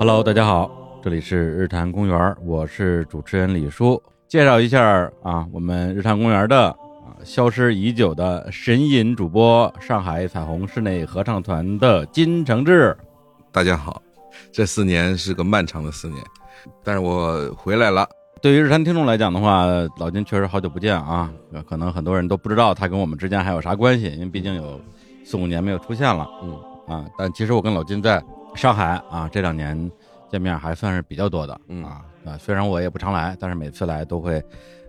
Hello，大家好，这里是日坛公园，我是主持人李叔。介绍一下啊，我们日坛公园的啊消失已久的神隐主播，上海彩虹室内合唱团的金承志。大家好，这四年是个漫长的四年，但是我回来了。对于日坛听众来讲的话，老金确实好久不见啊，可能很多人都不知道他跟我们之间还有啥关系，因为毕竟有四五年没有出现了。嗯啊，但其实我跟老金在上海啊这两年见面还算是比较多的。嗯啊啊，虽然我也不常来，但是每次来都会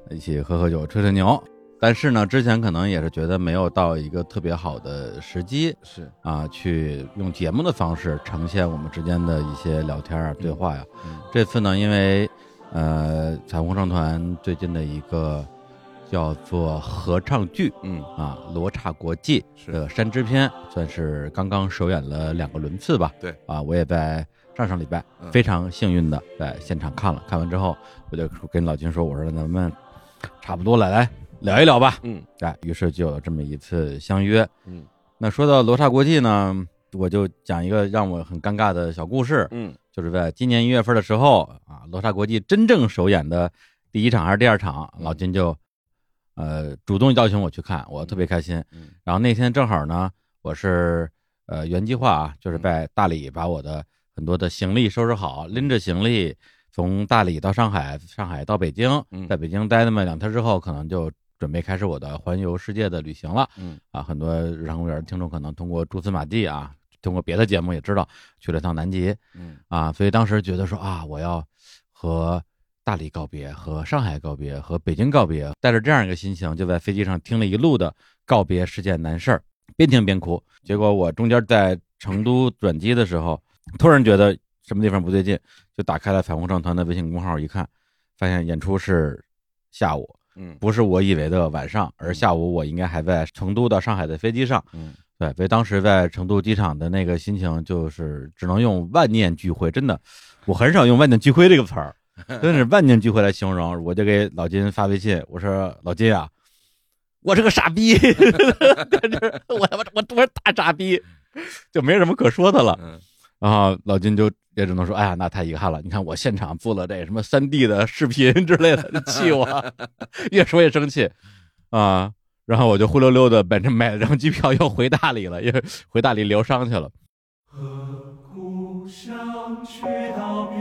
一起喝喝酒、吹吹牛。但是呢，之前可能也是觉得没有到一个特别好的时机是，啊，去用节目的方式呈现我们之间的一些聊天啊、对话呀。嗯这次呢，因为呃彩虹唱团最近的一个叫做合唱剧嗯啊《罗刹国际》是的山之篇，算是刚刚首演了两个轮次吧。对啊，我也在上上礼拜嗯非常幸运的在现场看了，看完之后我就跟老金说，我说咱们差不多了，来聊一聊吧。嗯哎，于是就有这么一次相约。嗯那说到罗刹国际呢，我就讲一个让我很尴尬的小故事。嗯就是在今年一月份的时候啊，罗刹国际真正首演的第一场还是第二场，嗯老金就呃主动邀请我去看，我特别开心。嗯然后那天正好呢，我是呃原计划啊，就是在大理把我的很多的行李收拾好，拎着行李从大理到上海，上海到北京，嗯在北京待那么两天之后，可能就准备开始我的环游世界的旅行了。嗯啊，很多日常公园听众可能通过蛛丝马迹啊，通过别的节目也知道去了趟南极嗯啊，所以当时觉得说啊，我要和大理告别，和上海告别，和北京告别，带着这样一个心情，就在飞机上听了一路的告别是件难事儿，边听边哭。结果我中间在成都转机的时候，突然觉得什么地方不对劲，就打开了彩虹唱团的微信公号一看，发现演出是下午，嗯不是我以为的晚上，而下午我应该还在成都到上海的飞机上。嗯对，所以当时在成都机场的那个心情，就是只能用万念俱灰。真的，我很少用万念俱灰这个词儿，真是万念俱灰来形容。我就给老金发微信，我说老金啊，我是个傻逼，我他妈我我是大傻逼，就没什么可说的了。嗯然后老金就也只能说，哎呀，那太遗憾了。你看我现场做了这什么三 D 的视频之类的，气我，越说越生气啊。然后我就灰溜溜的本着买了张机票又回大理了，又回大理疗伤去了。和故乡去道别，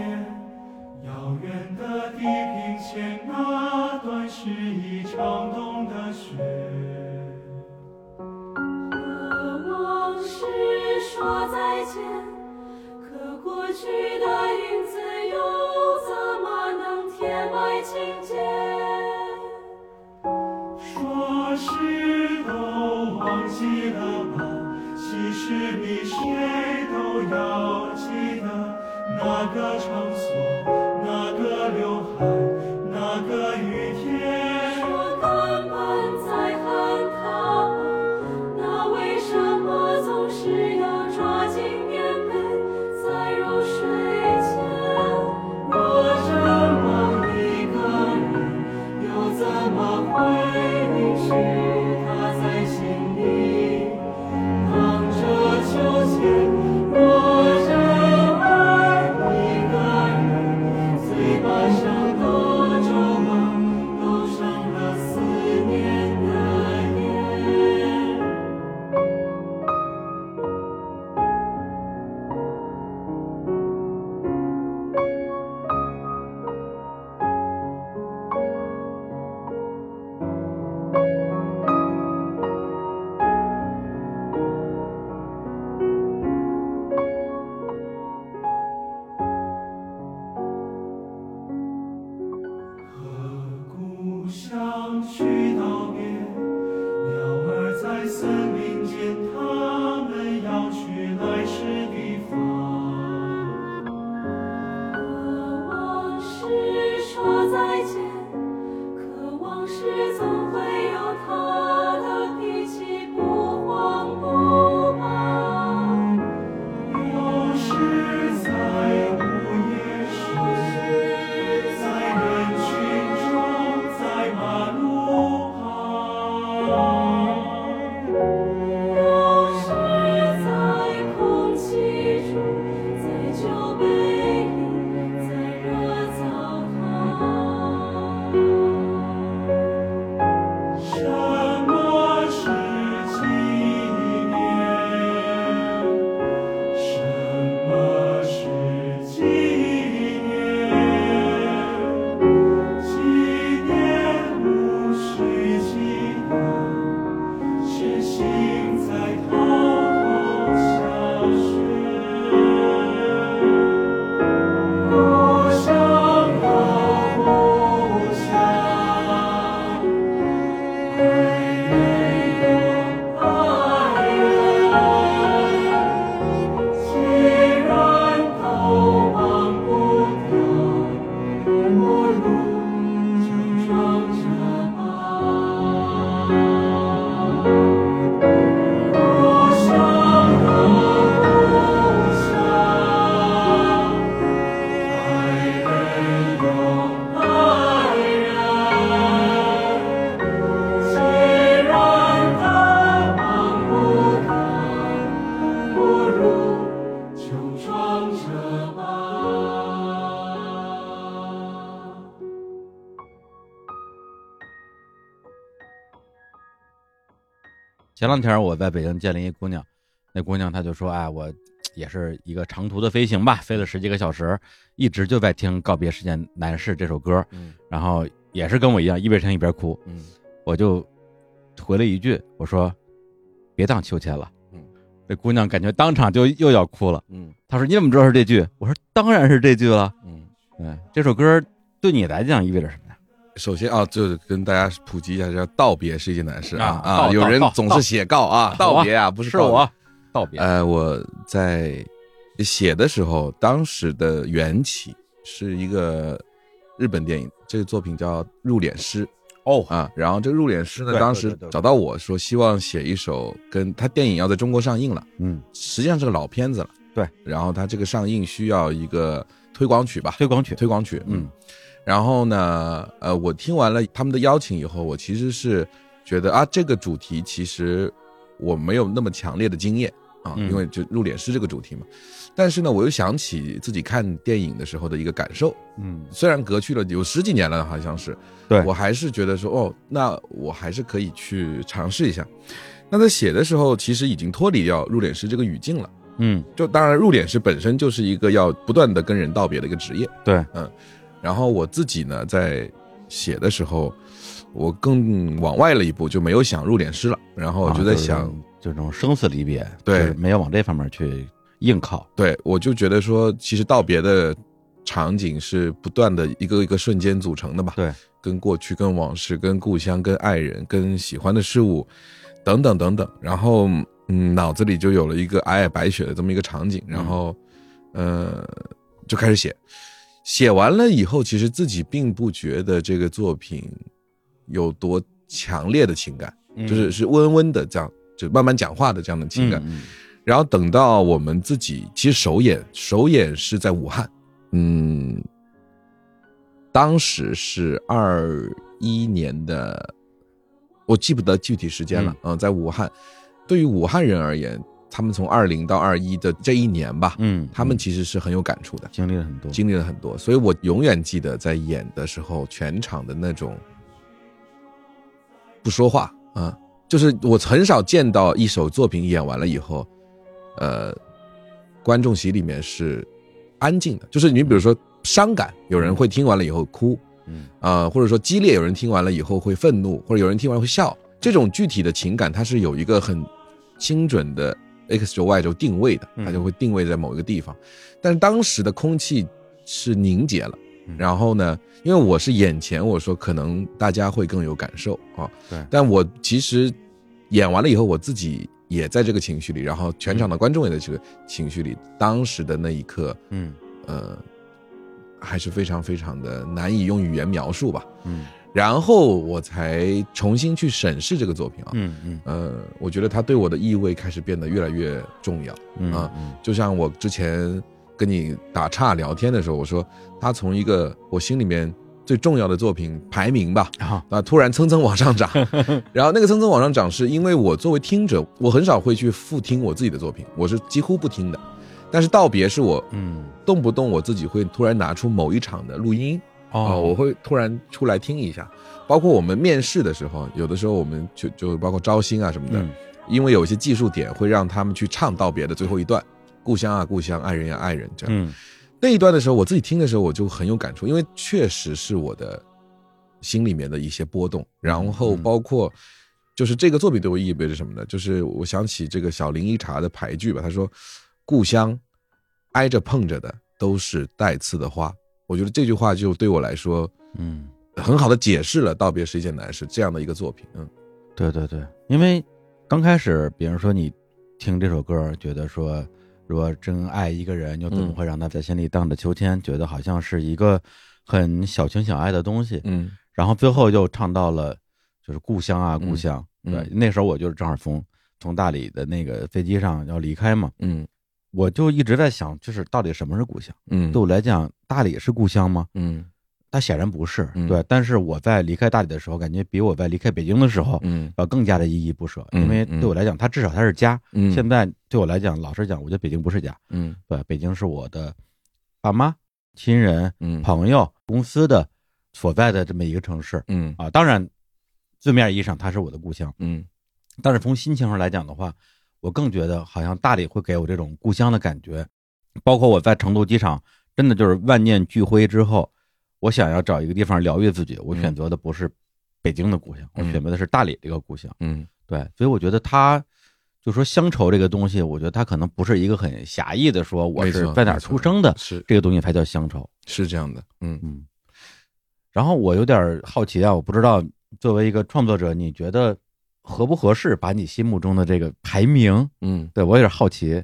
遥远的地平线那段是一场冬的雪。和往事说再见，可过去的影子又怎么能填埋情节？说是都忘记了吧，其实比谁都要记得那个场所，前两天我在北京见了一姑娘，那姑娘她就说：“哎，我也是一个长途的飞行吧，飞了十几个小时，一直就在听《告别时间男士》这首歌，嗯然后也是跟我一样一边听一边哭。嗯我就回了一句，我说：“别当秋千了。”嗯，这姑娘感觉当场就又要哭了。嗯她说：“你怎么知道是这句？”我说：“当然是这句了。嗯。”对，这首歌对你来讲意味着什么呀？首先啊，就是跟大家普及一下，叫道别是一件难事啊啊有人总是写告啊，道道别啊，不是是我道别。呃，我在写的时候，当时的缘起是一个日本电影，这个作品叫《入殓师》哦，啊。然后这个《入殓师》呢，当时找到我说，希望写一首跟他电影要在中国上映了，嗯，实际上是个老片子了。对，然后他这个上映需要一个推广曲吧，推广曲。推广曲，嗯。然后呢，呃，我听完了他们的邀请以后，我其实是觉得啊，这个主题其实我没有那么强烈的经验啊，嗯因为就入殓师这个主题嘛。但是呢，我又想起自己看电影的时候的一个感受，嗯，虽然隔去了有十几年了，好像是，对我还是觉得说，哦，那我还是可以去尝试一下。那在写的时候，其实已经脱离掉入殓师这个语境了。嗯，就当然，入殓师本身就是一个要不断的跟人道别的一个职业。对，然后我自己呢，在写的时候，我更往外了一步，就没有想入殓师了。然后我就在想，啊就这种生死离别，对就是没有往这方面去硬靠。对我就觉得说，其实道别的场景是不断的一个一个瞬间组成的吧。对，跟过去、跟往事、跟故乡、跟爱人、跟喜欢的事物，等等等等。然后，嗯，脑子里就有了一个皑皑白雪的这么一个场景，然后，呃，就开始写。写完了以后，其实自己并不觉得这个作品有多强烈的情感，就是是温温的这样，就慢慢讲话的这样的情感。嗯然后等到我们自己，其实首演首演是在武汉，嗯，当时是二一年的，我记不得具体时间了，嗯、在武汉，对于武汉人而言，他们从二零到二一的这一年吧，嗯，他们其实是很有感触的，经历了很多。经历了很多，所以我永远记得在演的时候，全场的那种不说话啊、就是我很少见到一首作品演完了以后，呃，观众席里面是安静的，就是你比如说伤感，有人会听完了以后哭，嗯。啊、或者说激烈，有人听完了以后会愤怒，或者有人听完会笑，这种具体的情感，它是有一个很精准的 x 轴 y 轴定位的，嗯。它就会定位在某一个地方。但是当时的空气是凝结了嗯，然后呢，因为我是眼前，我说可能大家会更有感受啊，对。但我其实演完了以后，我自己也在这个情绪里，然后全场的观众也在这个情绪里，当时的那一刻，嗯。呃，还是非常非常的难以用语言描述吧。嗯然后我才重新去审视这个作品啊，嗯嗯。呃，我觉得它对我的意味开始变得越来越重要。嗯啊嗯。就像我之前跟你打岔聊天的时候，我说它从一个我心里面最重要的作品排名吧，啊。啊，突然蹭蹭往上涨，然后那个蹭蹭往上涨，是因为我作为听者，我很少会去复听我自己的作品，我是几乎不听的。但是道别是我嗯。动不动我自己会突然拿出某一场的录音啊、哦我会突然出来听一下。包括我们面试的时候，有的时候我们就就包括招新啊什么的，嗯因为有一些技术点会让他们去唱道别的最后一段，故乡啊故乡，爱人呀、爱人这样。嗯那一段的时候，我自己听的时候我就很有感触，因为确实是我的心里面的一些波动，然后嗯包括就是这个作品对我意味着什么呢？就是我想起这个小林一茶的牌句吧，他说：“故乡挨着碰着的都是带刺的花。”我觉得这句话就对我来说嗯，很好的解释了道别是一件难事这样的一个作品。嗯对对对，因为刚开始，比如说你听这首歌，觉得说，如果真爱一个人，又怎么嗯会让他在心里荡着秋千？觉得好像是一个很小情小爱的东西。嗯然后最后又唱到了就是故乡啊，故乡。嗯对，那时候我就是正好从从大理的那个飞机上要离开嘛，嗯我就一直在想，就是到底什么是故乡？嗯对我来讲，大理是故乡吗？嗯它显然不是。嗯对，但是我在离开大理的时候，感觉比我在离开北京的时候嗯要更加的依依不舍，嗯因为嗯对我来讲，它至少它是家。嗯，现在对我来讲，老实讲，我觉得北京不是家。嗯对，北京是我的爸妈、亲人、嗯朋友、公司的所在的这么一个城市嗯啊。当然，字面意义上它是我的故乡，嗯但是从心情上来讲的话，我更觉得好像大理会给我这种故乡的感觉。包括我在成都机场，真的就是万念俱灰之后，我想要找一个地方疗愈自己，我选择的不是北京的故乡，我嗯选择的是大理这个故乡。嗯对，所以我觉得他就说乡愁这个东西，我觉得它可能不是一个很狭义的说我是在哪儿出生的，是这个东西才叫乡愁。是这样的，嗯嗯，然后我有点好奇啊，我不知道作为一个创作者，你觉得合不合适把你心目中的这个排名？嗯，对我有点好奇。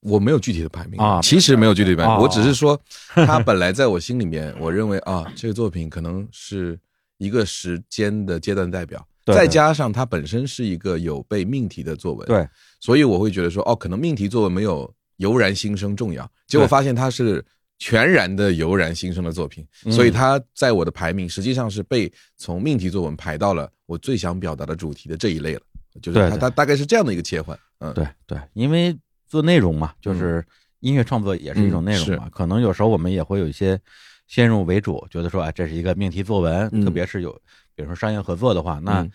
我没有具体的排名啊其实没有具体的排名，哦我只是说，他本来在我心里面，我认为啊，这个作品可能是一个时间的阶段代表，对再加上它本身是一个有被命题的作文，，对，所以我会觉得说，哦，可能命题作文没有油然心生重要，结果发现它是全然的油然新生的作品，嗯。所以它在我的排名实际上是被从命题作文排到了我最想表达的主题的这一类了，就是它它大概是这样的一个切换，嗯，对对，因为做内容嘛，就是音乐创作也是一种内容嘛，可能有时候我们也会有一些先入为主，觉得说哎，这是一个命题作文，嗯。特别是有比如说商业合作的话，那嗯。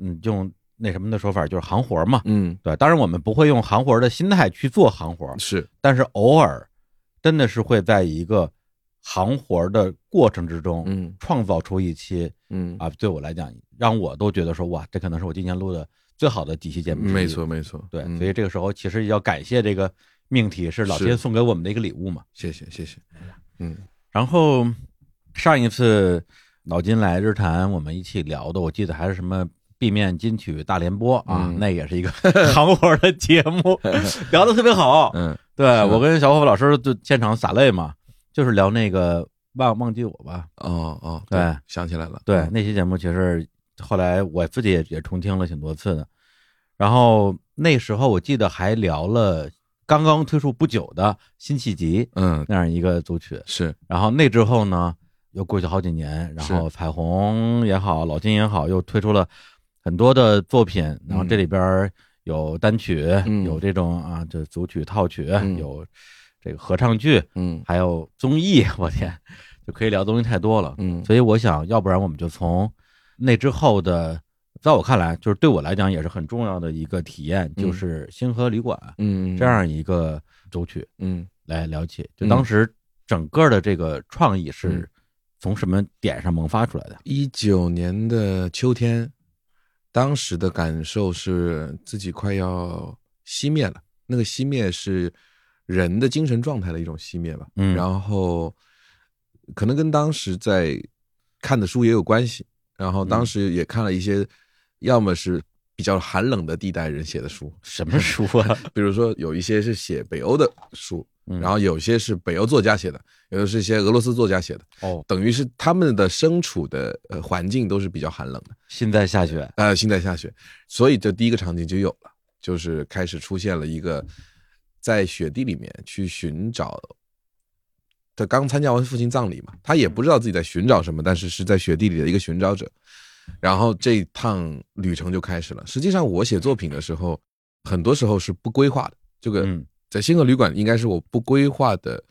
嗯用那什么的说法就是行活嘛。嗯，对，当然我们不会用行活的心态去做行活，是，但是偶尔真的是会在一个行活的过程之中，嗯。创造出一期嗯。啊，对我来讲，让我都觉得说哇，这可能是我今年录的最好的几期节目。没错，没错，对，嗯。所以这个时候其实要感谢这个命题是老是。天送给我们的一个礼物嘛。谢谢谢谢，嗯。然后上一次老金来日谈我们一起聊的，我记得还是什么 B 面金曲大联播啊，嗯。那也是一个 行活的节目，聊的特别好。嗯对我跟小伙伴老师就现场洒泪嘛，就是聊那个忘忘记我吧。哦哦，对想起来了，对，嗯那期节目其实后来我自己也也重听了挺多次的，然后那时候我记得还聊了刚刚推出不久的辛弃疾嗯。那样一个组曲，是。然后那之后呢，又过去好几年，然后彩虹也好，老金也好，又推出了很多的作品，然后这里边有单曲，嗯。有这种啊，就组曲、套曲，嗯。有这个合唱剧，嗯。还有综艺，我天，就可以聊的东西太多了。嗯。所以我想要不然我们就从那之后的，在我看来，就是对我来讲也是很重要的一个体验，嗯。就是星河旅馆嗯这样一个组曲嗯。来聊起。就嗯。当时整个的这个创意是嗯。从什么点上萌发出来的？一九年的秋天，当时的感受是自己快要熄灭了。那个熄灭是人的精神状态的一种熄灭吧。嗯然后可能跟当时在看的书也有关系。然后当时也看了一些，要么是比较寒冷的地带人写的书，什么书啊？比如说有一些是写北欧的书，嗯然后有些是北欧作家写的，有的是一些俄罗斯作家写的。哦，等于是他们的身处的呃环境都是比较寒冷的，现在下雪。呃，现在下雪，所以这第一个场景就有了，就是开始出现了一个在雪地里面去寻找。他刚参加完父亲葬礼嘛，他也不知道自己在寻找什么，但是是在雪地里的一个寻找者。然后这趟旅程就开始了。实际上，我写作品的时候，很多时候是不规划的。这个嗯在星河旅馆应该是我不规划的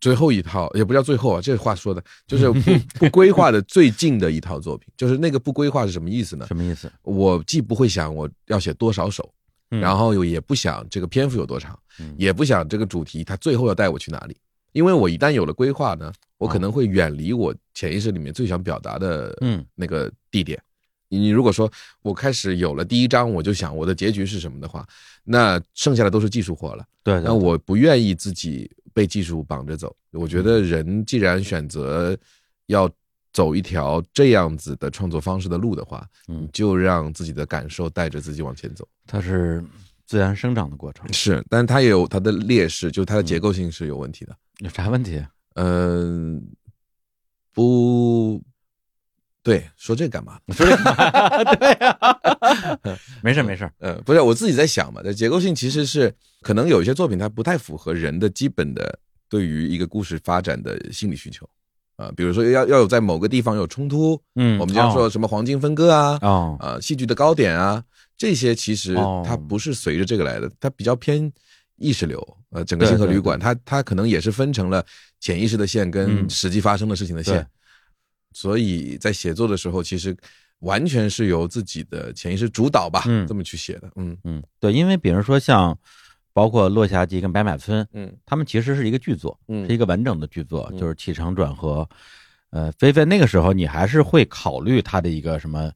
最后一套，也不叫最后啊，这话说的就是 不不规划的最近的一套作品。就是那个不规划是什么意思呢？什么意思？我既不会想我要写多少首，嗯然后又也不想这个篇幅有多长，嗯也不想这个主题它最后要带我去哪里。因为我一旦有了规划呢，我可能会远离我潜意识里面最想表达的嗯那个地点。你你如果说我开始有了第一章，我就想我的结局是什么的话，那剩下的都是技术活了。对，对那我不愿意自己被技术绑着走。我觉得人既然选择要走一条这样子的创作方式的路的话，嗯你就让自己的感受带着自己往前走。它是自然生长的过程，是，但它也有它的劣势，就是它的结构性是有问题的。有啥问题？嗯、不，对，说这干嘛？说这个 对呀、没事没事，呃，不是，我自己在想嘛，这结构性其实是可能有一些作品它不太符合人的基本的对于一个故事发展的心理需求。啊、比如说要要有在某个地方有冲突，嗯，我们经常说什么黄金分割啊，哦，啊，戏剧的高点啊，这些其实哦它不是随着这个来的，它比较偏意识流。呃，整个星河对对旅馆，它它可能也是分成了潜意识的线跟嗯。实际发生的事情的线对，所以在写作的时候，其实完全是由自己的潜意识主导吧，嗯这么去写的，嗯嗯，对，因为比如说像包括《落霞集》跟《白马村》，嗯他们其实是一个剧作，嗯是一个完整的剧作，嗯就是起承转合。呃，菲菲那个时候你还是会考虑它的一个什么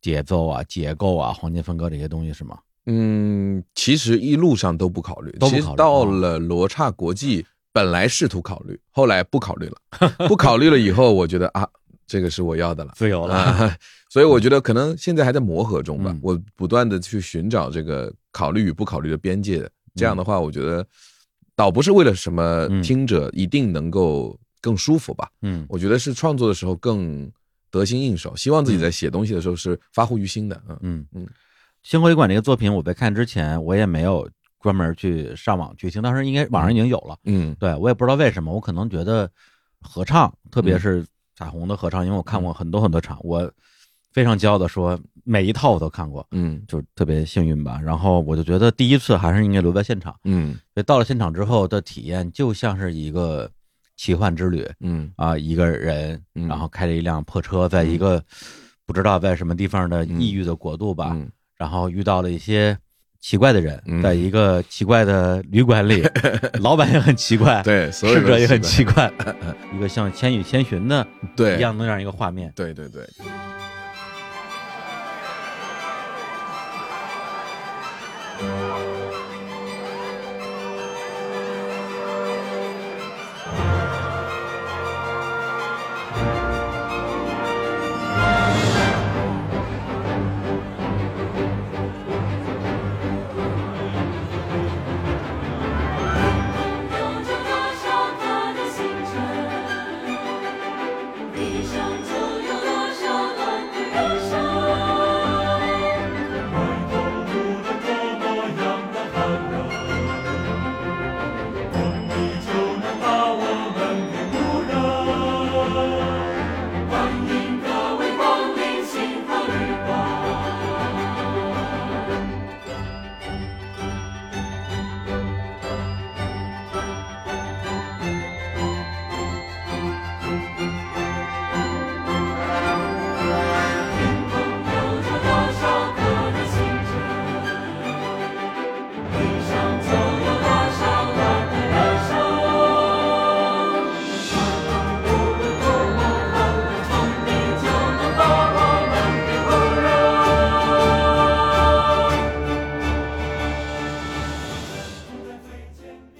节奏啊、结构啊、黄金分割这些东西是吗？嗯，其实一路上都不考虑，都不考虑其实到了罗刹国际，本来试图考虑，后来不考虑了，不考虑了以后，我觉得啊，这个是我要的了。自由啊，所以我觉得可能现在还在磨合中吧。嗯我不断的去寻找这个考虑与不考虑的边界，这样的话，我觉得倒不是为了什么嗯听者一定能够更舒服吧。嗯我觉得是创作的时候更得心应手，希望自己在写东西的时候是发乎于心的。嗯嗯嗯，星河旅馆这个作品，我在看之前我也没有专门去上网去听，当时应该网上已经有了。嗯对我也不知道为什么，我可能觉得合唱，特别是彩虹的合唱，因为我看过很多很多场，我非常骄傲的说，每一套我都看过，嗯。就特别幸运吧。然后我就觉得第一次还是应该留在现场，嗯。所以到了现场之后的体验就像是一个奇幻之旅嗯。啊，一个人，嗯。然后开着一辆破车，在一个不知道在什么地方的异域的国度吧，嗯。然后遇到了一些奇怪的人，嗯在一个奇怪的旅馆里，老板也很奇怪，对，所有也很奇奇怪怪，一个像《千与千寻》的对一样的那样一个画面。对对对。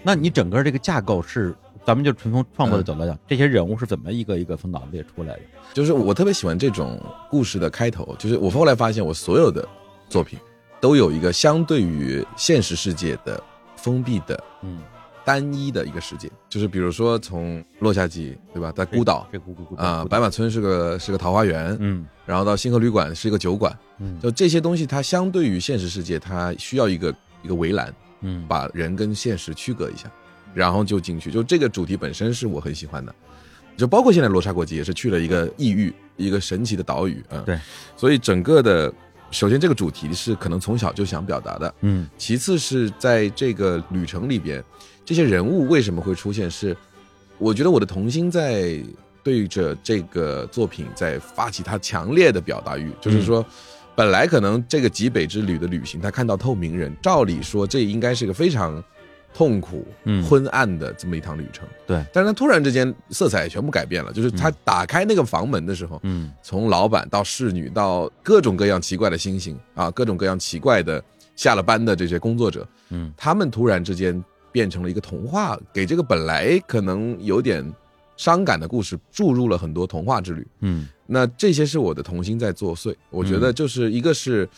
那你整个这个架构是，咱们就纯从创作的角度来讲，这些人物是怎么一个一个从脑子里出来的？就是我特别喜欢这种故事的开头，就是我后来发现，我所有的作品都有一个相对于现实世界的封闭的嗯，单一的一个世界，就是比如说从落下集，对吧，在孤岛。啊，孤白马村是个是个桃花源，嗯。然后到星河旅馆是一个酒馆，嗯。就这些东西，它相对于现实世界，它需要一个一个围栏，嗯，把人跟现实区隔一下，然后就进去。就这个主题本身是我很喜欢的，就包括现在罗刹国际也是去了一个异域，一个神奇的岛屿啊。对，所以整个的，首先这个主题是可能从小就想表达的，嗯。其次是在这个旅程里边，这些人物为什么会出现是，我觉得我的童心在对着这个作品在发起他强烈的表达欲，就是说，本来可能这个极北之旅的旅行，他看到透明人，照理说这应该是个非常痛苦、嗯。昏暗的这么一趟旅程，对，但是他突然之间色彩全部改变了，就是他打开那个房门的时候，嗯。从老板到侍女到各种各样奇怪的星星啊，各种各样奇怪的下了班的这些工作者，嗯。他们突然之间变成了一个童话，给这个本来可能有点伤感的故事注入了很多童话之旅。嗯那这些是我的童心在作祟，我觉得就是一个是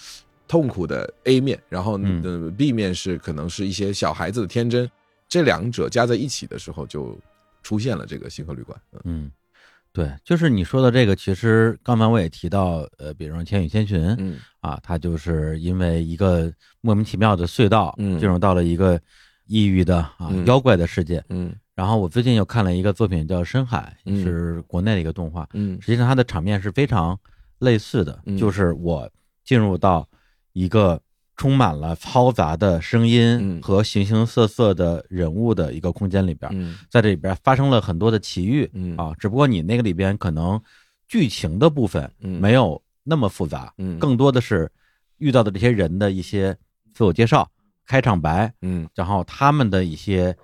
痛苦的 A 面，然后嗯。呃 B 面是可能是一些小孩子的天真，这两者加在一起的时候就出现了这个星河旅馆。嗯。嗯，对，就是你说的这个，其实刚才我也提到，呃，比如说《千与千寻》嗯。啊，它就是因为一个莫名其妙的隧道，嗯。进入到了一个异域的啊嗯。妖怪的世界。嗯然后我最近又看了一个作品叫《深海》，嗯。是国内的一个动画，嗯。实际上它的场面是非常类似的，嗯。就是我进入到一个充满了嘈杂的声音嗯。和形形色色的人物的一个空间里边，嗯。在这里边发生了很多的奇遇，嗯。啊，只不过你那个里边可能剧情的部分嗯。没有那么复杂，嗯。更多的是遇到的这些人的一些自我介绍、开场白，嗯。然后他们的一些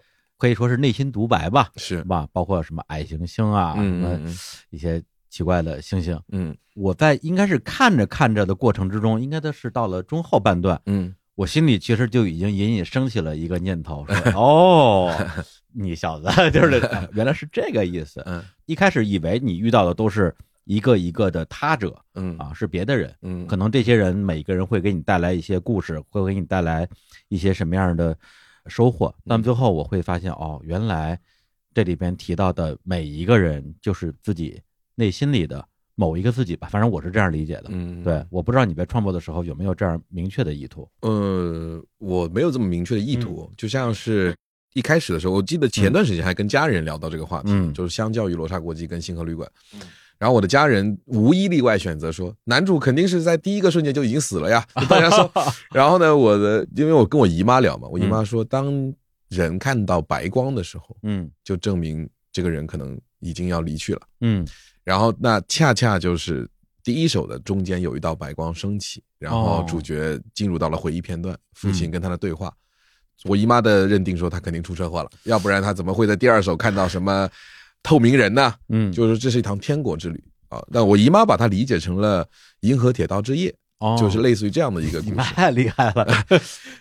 可以说是内心独白吧，是是吧？包括什么矮行星啊，什么一些奇怪的星星。嗯我在应该是看着看着的过程之中，应该都是到了中后半段，嗯我心里其实就已经隐隐升起了一个念头，说：“哦，你小子就是哎 原来是这个意思。嗯一开始以为你遇到的都是一个一个的他者嗯啊，是别的人，嗯可能这些人每个人会给你带来一些故事，会给你带来一些什么样的收获。那么最后我会发现，哦，原来这里边提到的每一个人就是自己内心里的某一个自己吧，反正我是这样理解的。嗯对，我不知道你在创作的时候有没有这样明确的意图。呃，我没有这么明确的意嗯图，就像是一开始的时候，我记得前段时间还跟家人聊到这个话题，嗯就是相较于罗刹国际跟星河旅馆，然后我的家人无一例外选择说，男主肯定是在第一个瞬间就已经死了呀，大家说，然后呢，我的因为我跟我姨妈聊嘛，我姨妈说，当人看到白光的时候，嗯就证明这个人可能已经要离去了。嗯然后那恰恰就是第一首的中间有一道白光升起，然后哦主角进入到了回忆片段，父嗯亲跟他的对话。我姨妈的认定说他肯定出车祸了，要不然他怎么会在第二首看到什么透明人呢？嗯，就是这是一趟天国之旅啊。但我姨妈把它理解成了《银河铁道之夜》，哦，就是类似于这样的一个故事。太厉害了。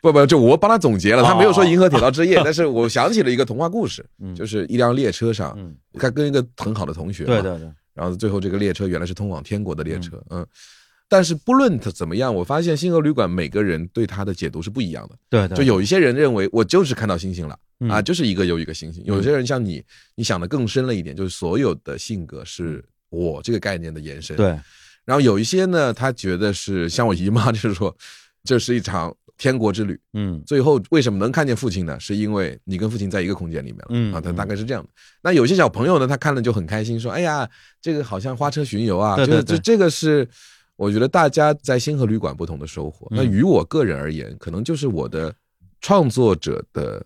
不 不，就我帮他总结了，他没有说哦《银河铁道之夜》，但是我想起了一个童话故事，嗯就是一辆列车上，嗯，他跟一个很好的同学，对对对，然后最后这个列车原来是通往天国的列车，嗯。但是不论他怎么样，我发现星河旅馆每个人对他的解读是不一样的。对对，就有一些人认为我就是看到星星了嗯啊，就是一个又一个星星。有些人像你，你想的更深了一点，就是所有的性格是我这个概念的延伸。。对，然后有一些呢，他觉得是像我姨妈，就是说这是一场天国之旅。嗯最后为什么能看见父亲呢？是因为你跟父亲在一个空间里面了，嗯啊，他大概是这样的。那有些小朋友呢，他看了就很开心，说：“哎呀，这个好像花车巡游啊！”对对对这这这个是我觉得大家在星河旅馆不同的收获。嗯那于我个人而言，可能就是我的创作者的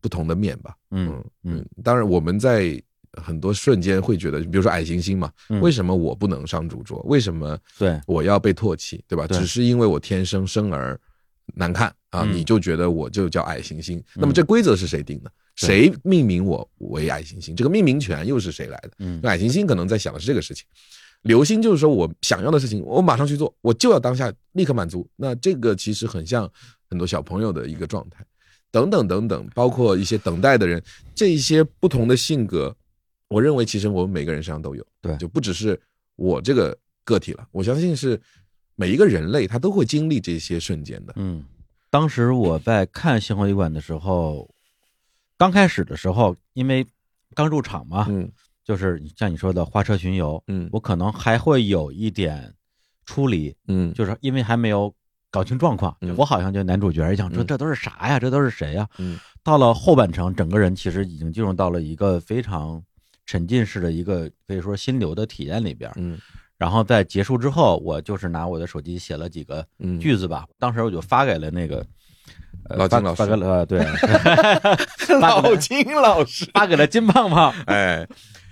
不同的面吧。嗯嗯，当然我们在。很多瞬间会觉得，比如说矮行星嘛，嗯为什么我不能上主桌？为什么对，我要被唾弃，对吧？只是因为我天生生而难看啊，嗯你就觉得我就叫矮行星。那么这规则是谁定的？谁命名我为矮行星？这个命名权又是谁来的？嗯矮行星可能在想的是这个事情，流星就是说我想要的事情，我马上去做，我就要当下立刻满足。那这个其实很像很多小朋友的一个状态，等等等等，包括一些等待的人，这一些不同的性格，我认为其实我们每个人身上都有，对就不只是我这个个体了，我相信是每一个人类他都会经历这些瞬间的。嗯，当时我在看《星河旅馆》的时候，刚开始的时候，因为刚入场嘛，嗯就是像你说的花车巡游，嗯。我可能还会有一点出离，嗯。就是因为还没有搞清状况，嗯。我好像就男主角一样，说嗯。这都是啥呀？这都是谁呀？嗯。到了后半程，整个人其实已经进入到了一个非常沉浸式的一个可以说心流的体验里边。嗯。然后在结束之后，我就是拿我的手机写了几个嗯，句子吧，当时我就发给了那个。呃老金老师发发给了呃对，老金老师，发给了金胖胖，哎，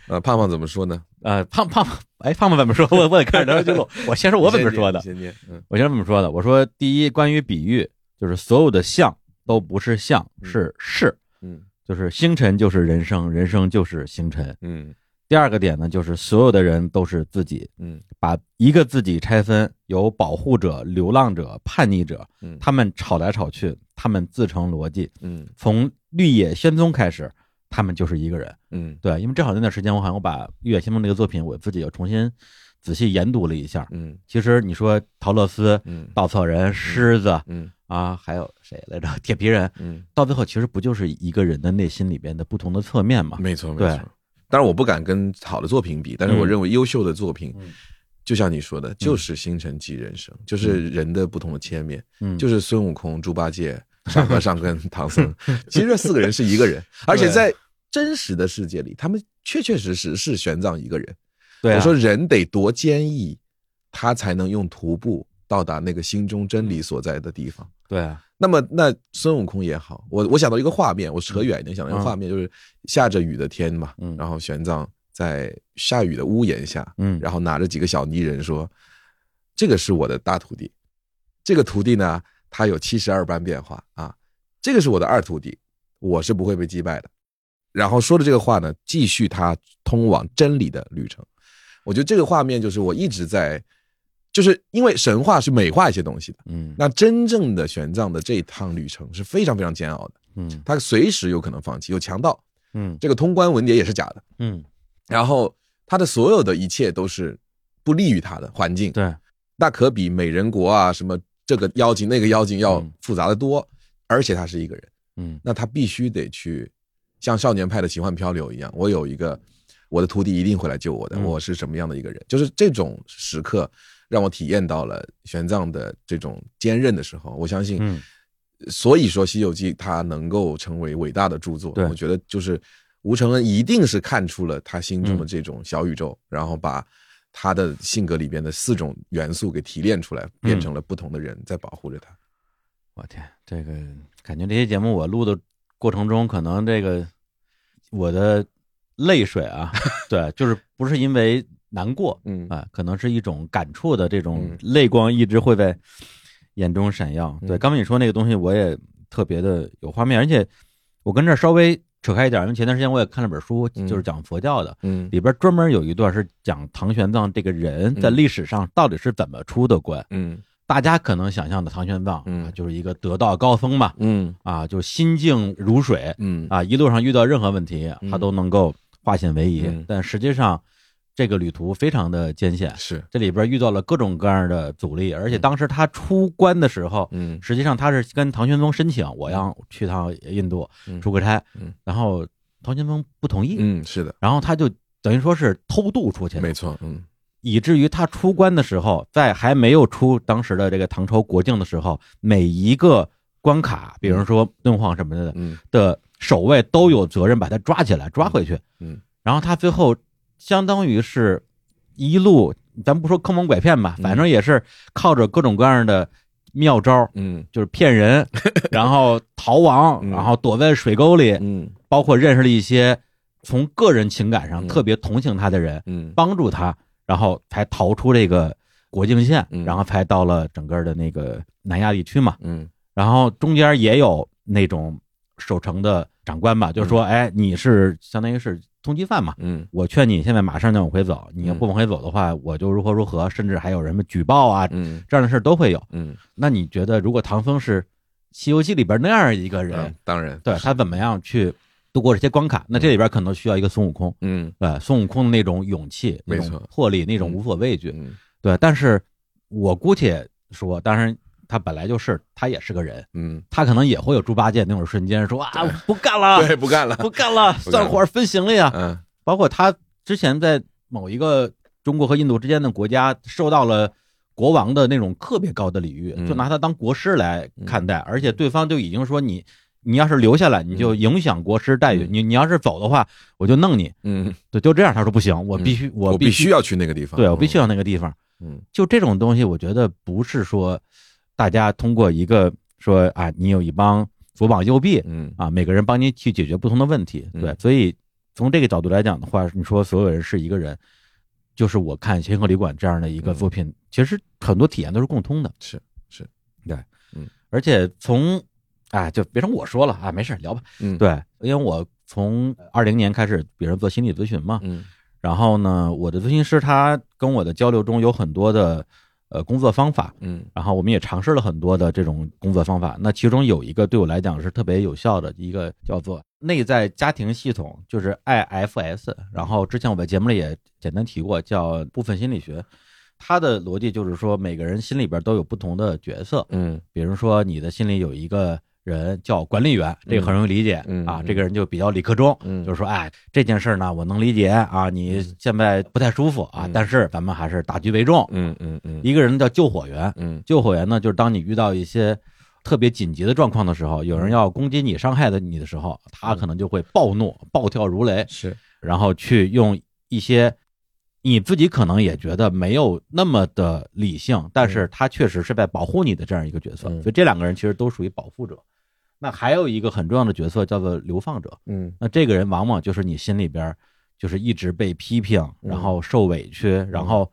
呃，胖胖怎么说呢？呃，胖胖，哎，胖胖怎么说？我我得看着聊天记录。我先说我怎么说的，先念，嗯我先这么说的。我说，第一，关于比喻，就是所有的像都不是像，是是，嗯就是星辰就是人生，人生就是星辰。嗯第二个点呢，就是所有的人都是自己，嗯把一个自己拆分，有保护者、流浪者、叛逆者，嗯他们吵来吵去，他们自成逻辑。嗯从绿野仙踪开始，他们就是一个人。嗯。对，因为正好那段时间，我好像我把绿野仙踪这个作品，我自己又重新仔细研读了一下。嗯。其实你说陶乐斯、嗯。稻草人、狮子嗯。啊，还有谁来着？铁皮人，嗯，到最后其实不就是一个人的内心里边的不同的侧面嘛？没错没错。当然我不敢跟好的作品比，但是我嗯。认为优秀的作品嗯，就像你说的，就是星辰即人生，就是人的不同的切面，嗯，就是孙悟空、猪八戒、沙和尚跟唐僧，其实这四个人是一个人，而且在真实的世界里，他们确确实实是玄奘一个人。对啊，我说人得多坚毅，他才能用徒步到达那个心中真理所在的地方。对啊，那么，那孙悟空也好，我我想到一个画面，我扯远一点，想到一个嗯画面，就是下着雨的天嘛，嗯然后玄奘在下雨的屋檐下，嗯，然后拿着几个小泥人说：“这个是我的大徒弟，这个徒弟呢，他有七十二般变化啊，这个是我的二徒弟，我是不会被击败的。然后说的这个话呢，继续他通往真理的旅程。我觉得这个画面就是我一直在，就是因为神话是美化一些东西的，嗯。那真正的玄奘的这一趟旅程是非常非常煎熬的，嗯。他随时有可能放弃，有强盗，嗯。这个通关文牒也是假的，嗯，然后他的所有的一切都是不利于他的环境，对，那可比美人国啊什么这个妖精那个妖精要嗯。复杂的多，而且他是一个人，嗯。那他必须得去像少年派的奇幻漂流一样，我有一个我的徒弟一定会来救我的，嗯。我是什么样的一个人？就是这种时刻让我体验到了玄奘的这种坚韧的时候，我相信，嗯。所以说《西游记》它能够成为伟大的著作，我觉得就是吴承恩一定是看出了他心中的嗯。这种小宇宙，然后把他的性格里边的四种元素给提炼出来，变成了不同的人在保护着他。我天，这个感觉这些节目我录的过程中，可能这个我的泪水啊，对，就是不是因为难过嗯。啊，可能是一种感触的这种嗯。泪光一直会在眼中闪耀。对，嗯刚才你说那个东西，我也特别的有画面，而且我跟这儿稍微扯开一点，因为前段时间我也看了本书，嗯。就是讲佛教的，嗯。里边专门有一段是讲唐玄奘这个人在嗯。历史上到底是怎么出的关。嗯大家可能想象的唐玄奘，嗯。啊，就是一个得道高僧嘛，嗯。啊，就心静如水，嗯。啊，一路上遇到任何问题，嗯。他都能够化险为夷。嗯。但实际上，这个旅途非常的艰险，是。这里边遇到了各种各样的阻力，而且当时他出关的时候，嗯。实际上他是跟唐玄宗申请，我要去趟印度嗯。出个差，嗯。然后唐玄宗不同意，嗯是的，然后他就等于说是偷渡出去，没错，嗯以至于他出关的时候，在还没有出当时的这个唐朝国境的时候，每一个关卡，比如说敦煌什么的嗯的守卫都有责任把他抓起来，抓回去。嗯然后他最后相当于是一路，咱不说坑蒙拐骗吧，嗯反正也是靠着各种各样的妙招，嗯就是骗人，然后逃亡，嗯然后躲在水沟里，嗯包括认识了一些从个人情感上嗯特别同情他的人，嗯帮助他，然后才逃出这个国境线，嗯。然后才到了整个的那个南亚地区嘛。嗯。然后中间也有那种守城的长官吧，就是说，哎，你是相当于是通缉犯嘛，嗯。我劝你现在马上就往回走，你要不往回走的话，我就如何如何，甚至还有人们举报啊，嗯。这样的事儿都会有。嗯。那你觉得，如果唐僧是《西游记》里边那样一个人，嗯，当然，对他怎么样去度过这些关卡？那这里边可能需要一个孙悟空，嗯。对孙悟空的那种勇气、那种魄力、那种嗯。无所畏惧。嗯。对，但是我姑且说，当然他本来就是，他也是个人，嗯，他可能也会有猪八戒那种瞬间说啊，不干了，对，不干了，不干了，散伙分行了呀。嗯。包括他之前在某一个中国和印度之间的国家受到了国王的那种特别高的礼遇，嗯。就拿他当国师来看待，而且对方就已经说你。你要是留下来，你就影响国师待遇；嗯。你你要是走的话，我就弄你。嗯，对，就这样。他说不行，我必须，我必须要去那个地方，对我必须要那个地方。嗯。就这种东西，我觉得不是说大家通过一个说啊，你有一帮左膀右臂嗯。啊，每个人帮你去解决不同的问题。嗯。对，所以从这个角度来讲的话，你说所有人是一个人，就是我看《星河旅馆》这样的一个作品，其实很多体验都是共通的。是是，对，嗯，而且从啊，就别成我说了啊，没事聊吧。嗯对，因为我从二零年开始，比如做心理咨询嘛，嗯然后呢，我的咨询师他跟我的交流中有很多的呃工作方法，嗯然后我们也尝试了很多的这种工作方法。那其中有一个对我来讲是特别有效的，一个叫做内在家庭系统，就是 IFS。然后之前我在节目里也简单提过，叫部分心理学。它的逻辑就是说，每个人心里边都有不同的角色，嗯比如说你的心里有一个人叫管理员，这个很容易理解、啊，这个人就比较理科中，嗯。就是说，哎，这件事呢我能理解啊，你现在不太舒服啊，嗯。但是咱们还是大局为重。嗯嗯嗯。一个人叫救火员，嗯。救火员呢，就是当你遇到一些特别紧急的状况的时候，有人要攻击你、伤害的你的时候，他可能就会暴怒、暴跳如雷，是。然后去用一些你自己可能也觉得没有那么的理性，但是他确实是在保护你的这样一个角色。嗯。所以这两个人其实都属于保护者。那还有一个很重要的角色叫做流放者，嗯。那这个人往往就是你心里边就是一直被批评，然后受委屈，然后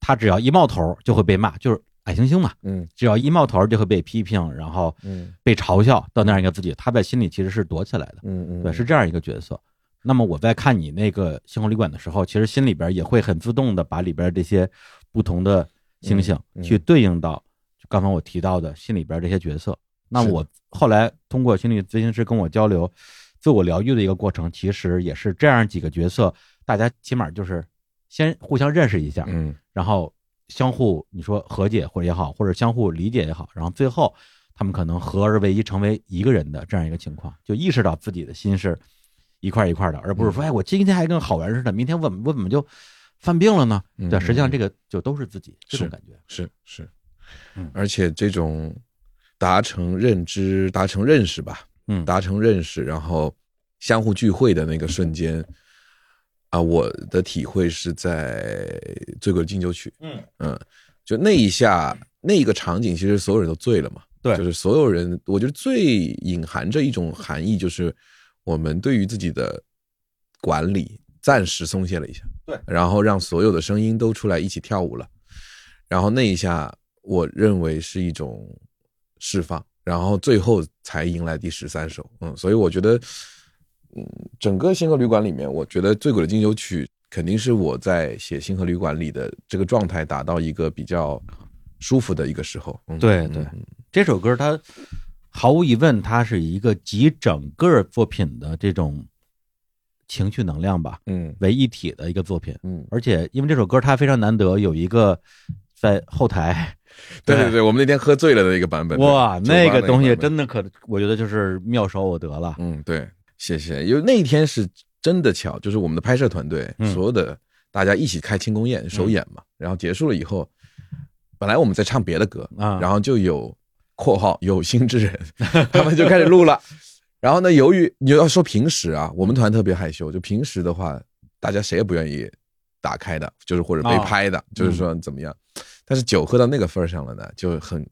他只要一冒头就会被骂，就是矮行星嘛，嗯。只要一冒头就会被批评，然后嗯。被嘲笑到那样一个自己，他在心里其实是躲起来的，嗯嗯，对，是这样一个角色。那么我在看你那个星空旅馆的时候，其实心里边也会很自动的把里边这些不同的星星去对应到刚才我提到的心里边这些角色。那我后来通过心理咨询师跟我交流，自我疗愈的一个过程，其实也是这样几个角色，大家起码就是先互相认识一下，嗯然后相互你说和解或者也好，或者相互理解也好，然后最后他们可能合而为一，成为一个人的这样一个情况，就意识到自己的心是一块一块的，而不是说，哎，我今天还跟好人似的，明天我我怎么就犯病了呢？嗯对，实际上这个就都是自己这种感觉。是是嗯，而且这种达成认知、达成认识吧，嗯。达成认识，然后相互聚会的那个瞬间，啊，我的体会是在《醉鬼敬酒曲》，嗯。嗯，就那一下那一个场景，其实所有人都醉了嘛，对。就是所有人，我觉得最隐含着一种含义，就是我们对于自己的管理暂时松懈了一下，对。然后让所有的声音都出来一起跳舞了，然后那一下，我认为是一种释放，然后最后才迎来第十三首，嗯，所以我觉得，嗯，整个《星河旅馆》里面，我觉得《醉鬼的敬酒曲》肯定是我在写《星河旅馆》里的这个状态达到一个比较舒服的一个时候，嗯、对对嗯。这首歌它毫无疑问，它是一个集整个作品的这种情绪能量吧嗯为一体的一个作品。嗯，而且因为这首歌它非常难得，有一个在后台，对对对，我们那天喝醉了的一个版本，哇，那个东西真的可，我觉得就是妙手我得了。嗯，对，谢谢。因为那一天是真的巧，就是我们的拍摄团队、嗯所有的大家一起开庆功宴首演嘛，然后结束了以后，本来我们在唱别的歌啊然后就有（括号有心之人） 他们就开始录了。然后呢，由于你要说平时啊，我们团特别害羞，就平时的话，大家谁也不愿意打开的，就是或者被啊拍的，就是说怎么样。但是酒喝到那个份儿上了呢，就很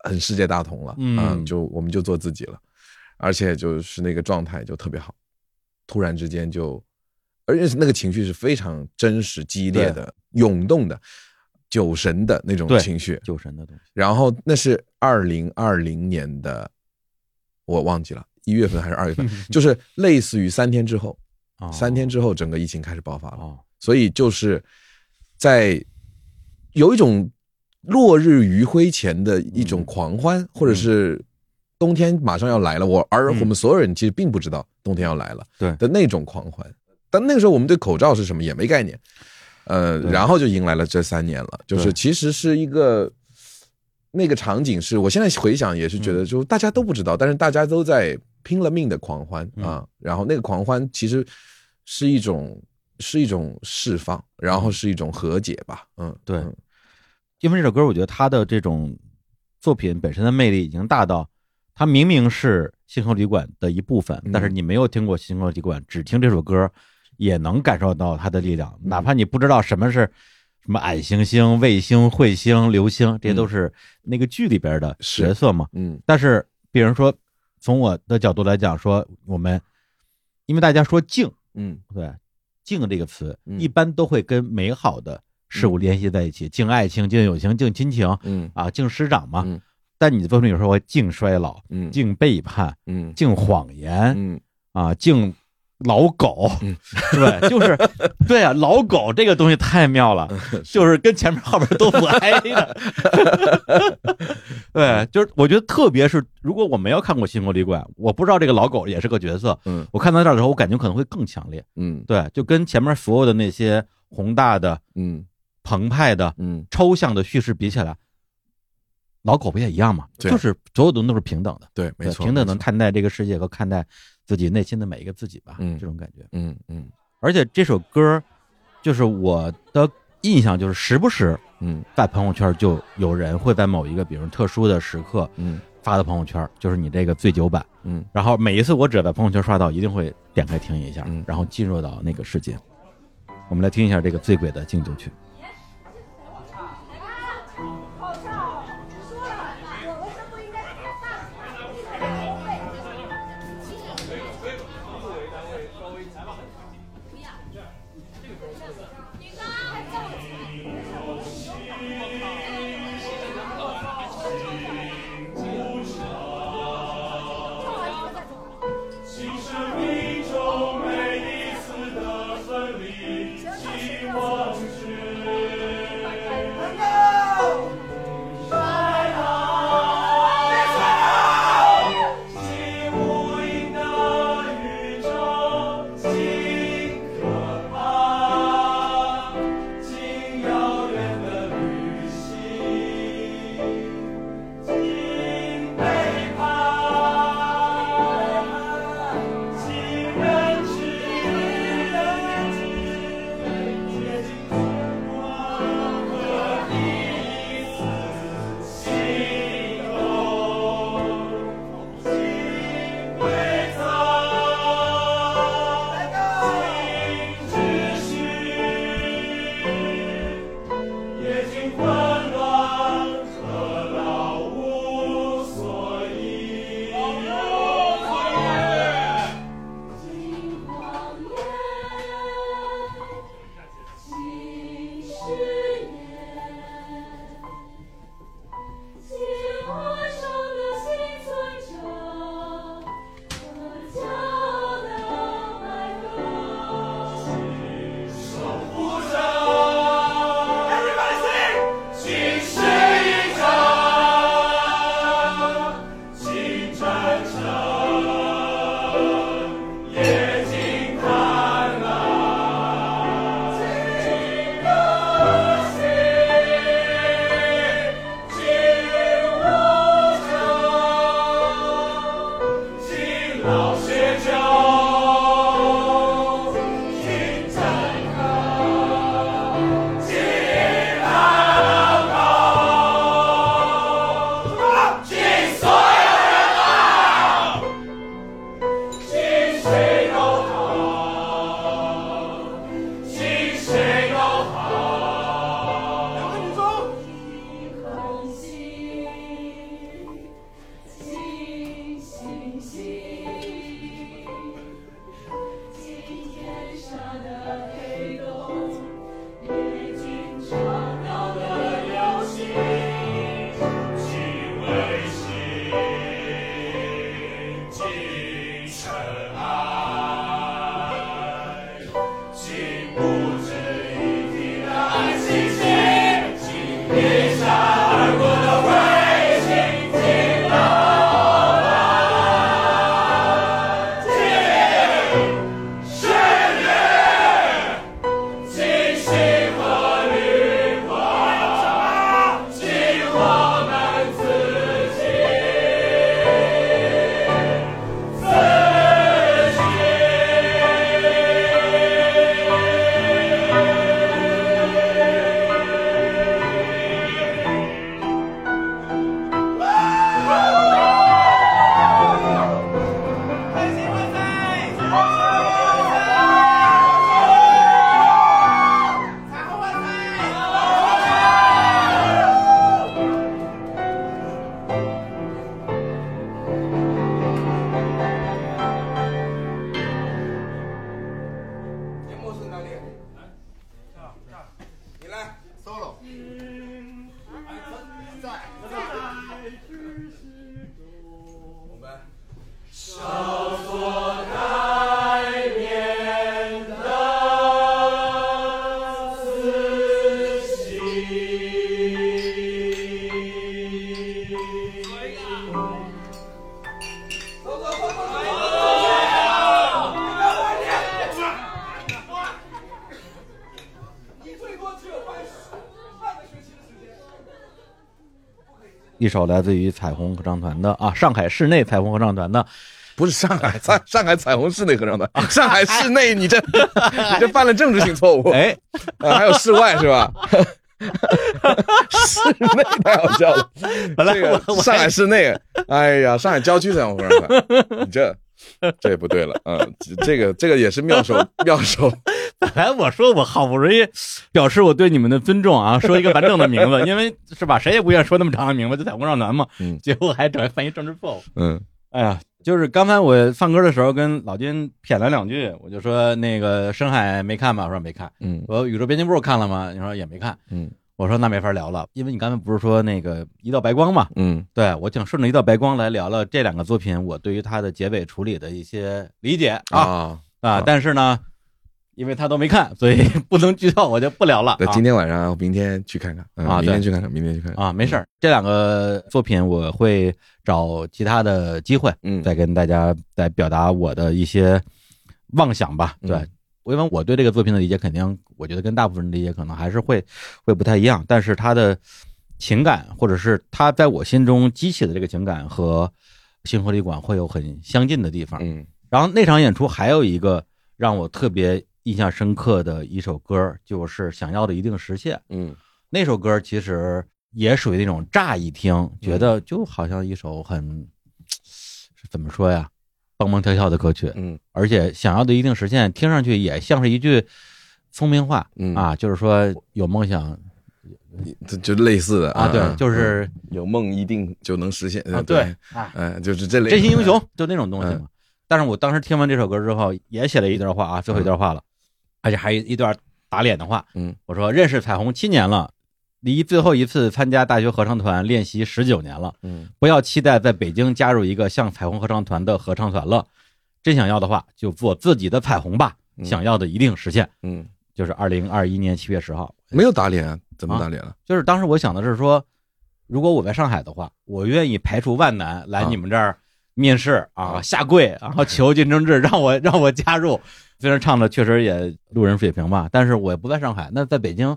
很世界大同了，嗯。啊就我们就做自己了，而且就是那个状态就特别好，突然之间就，而且那个情绪是非常真实、激烈的、涌动的，酒神的那种情绪。酒神的东西，然后那是二零二零年的，我忘记了，一月份还是二月份，就是类似于三天之后，哦。三天之后整个疫情开始爆发了。哦，所以就是在有一种落日余晖前的一种狂欢，或者是冬天马上要来了，我而嗯我们所有人其实并不知道冬天要来了，对的那种狂欢。但那个时候我们对口罩是什么也没概念，呃，然后就迎来了这三年了，就是其实是一个。那个场景是我现在回想也是觉得，嗯就大家都不知道，但是大家都在拼了命的狂欢嗯啊。然后那个狂欢其实是一种是一种释放，然后是一种和解吧。嗯，对嗯因为这首歌，我觉得它的这种作品本身的魅力已经大到，它明明是《星河旅馆》的一部分，嗯但是你没有听过《星河旅馆》，只听这首歌，也能感受到它的力量。嗯哪怕你不知道什么是什么矮行星、卫星、彗星、流星，这些都是那个剧里边的角色嘛。嗯。但是，比如说，从我的角度来讲，说我们，因为大家说静，嗯。对“静”这个词，嗯。一般都会跟美好的事物联系在一起，敬爱情、敬友情、敬亲情嗯。啊，敬师长嘛。嗯。但你的作品有时候会敬衰老、嗯。敬背叛、嗯。敬谎言嗯。啊，敬老狗嗯，对，就是对啊，老狗这个东西太妙了，就是跟前面后边都不挨的。对，就是我觉得，特别是如果我没有看过《新国旅馆》，我不知道这个老狗也是个角色，嗯。我看到这儿的时候，我感觉可能会更强烈。嗯。对，就跟前面所有的那些宏大的、嗯澎湃的、嗯抽象的叙事比起来，老狗不也一样吗？对就是所有东西都是平等的，对，没错，平等的没错看待这个世界和看待自己内心的每一个自己吧，嗯这种感觉。嗯嗯而且这首歌，就是我的印象，就是时不时嗯在朋友圈就有人会在某一个比如特殊的时刻嗯发到朋友圈，就是你这个醉酒版。嗯然后每一次我只要在朋友圈刷到，一定会点开听一下嗯，然后进入到那个世界。我们来听一下这个醉鬼的敬酒曲。一首来自于彩虹合唱团的啊，上海室内彩虹合唱团的不是上海上上海彩虹室内合唱团，上海室内你这 你这犯了政治性错误，哎，啊还有室外是吧？室内太好笑了，本来这个上海市内，哎呀，上海郊区彩虹合唱团，你这这也不对了，嗯，这个这个也是妙手妙手，本来我说我好不容易表示我对你们的尊重啊，说一个完整的名字，因为是吧，谁也不愿意说那么长的名字，就彩虹合唱团嘛，嗯结果还整翻译政治错误。嗯哎呀，就是刚才我放歌的时候跟老金谝了两句，我就说那个深海没看吧，我说没看。嗯我说宇宙编辑部看了吗？你说也没看。嗯我说那没法聊了，因为你刚才不是说那个一道白光嘛？嗯对我想顺着一道白光来聊聊这两个作品，我对于它的结尾处理的一些理解啊啊！但是呢，因为他都没看，所以 不能剧透，我就不聊了。那啊今天晚上明天去看看嗯啊对明天去看看，明天去看看啊，没事儿，这两个作品我会找其他的机会，嗯再跟大家再表达我的一些妄想吧。对，嗯因为我对这个作品的理解，肯定我觉得跟大部分人理解可能还是会会不太一样，但是他的情感，或者是他在我心中激起的这个情感和星河旅馆会有很相近的地方。嗯然后那场演出还有一个让我特别印象深刻的一首歌，就是《想要的一定实现》。嗯那首歌其实也属于那种乍一听觉得就好像一首很是怎么说呀，蹦蹦跳跳的歌曲，嗯而且想要的一定实现，听上去也像是一句聪明话嗯啊，就是说有梦想这就类似的啊，对，嗯就是有梦一定就能实现啊，对，啊，嗯，就是这类真心英雄就那种东西嗯嘛。但是我当时听完这首歌之后，也写了一段话啊，最后一段话了，而且还有一段打脸的话。嗯我说认识彩虹七年了，离最后一次参加大学合唱团练习十九年了，嗯不要期待在北京加入一个像彩虹合唱团的合唱团了。真想要的话，就做自己的彩虹吧，嗯想要的一定实现。嗯，就是二零二一年七月十号，没有打脸啊，怎么啊打脸了？就是当时我想的是说，如果我在上海的话，我愿意排除万难来啊你们这儿面试啊，啊下跪，然后求竞争制，让我让我加入。虽然唱的确实也路人水平吧，但是我也不在上海。那在北京，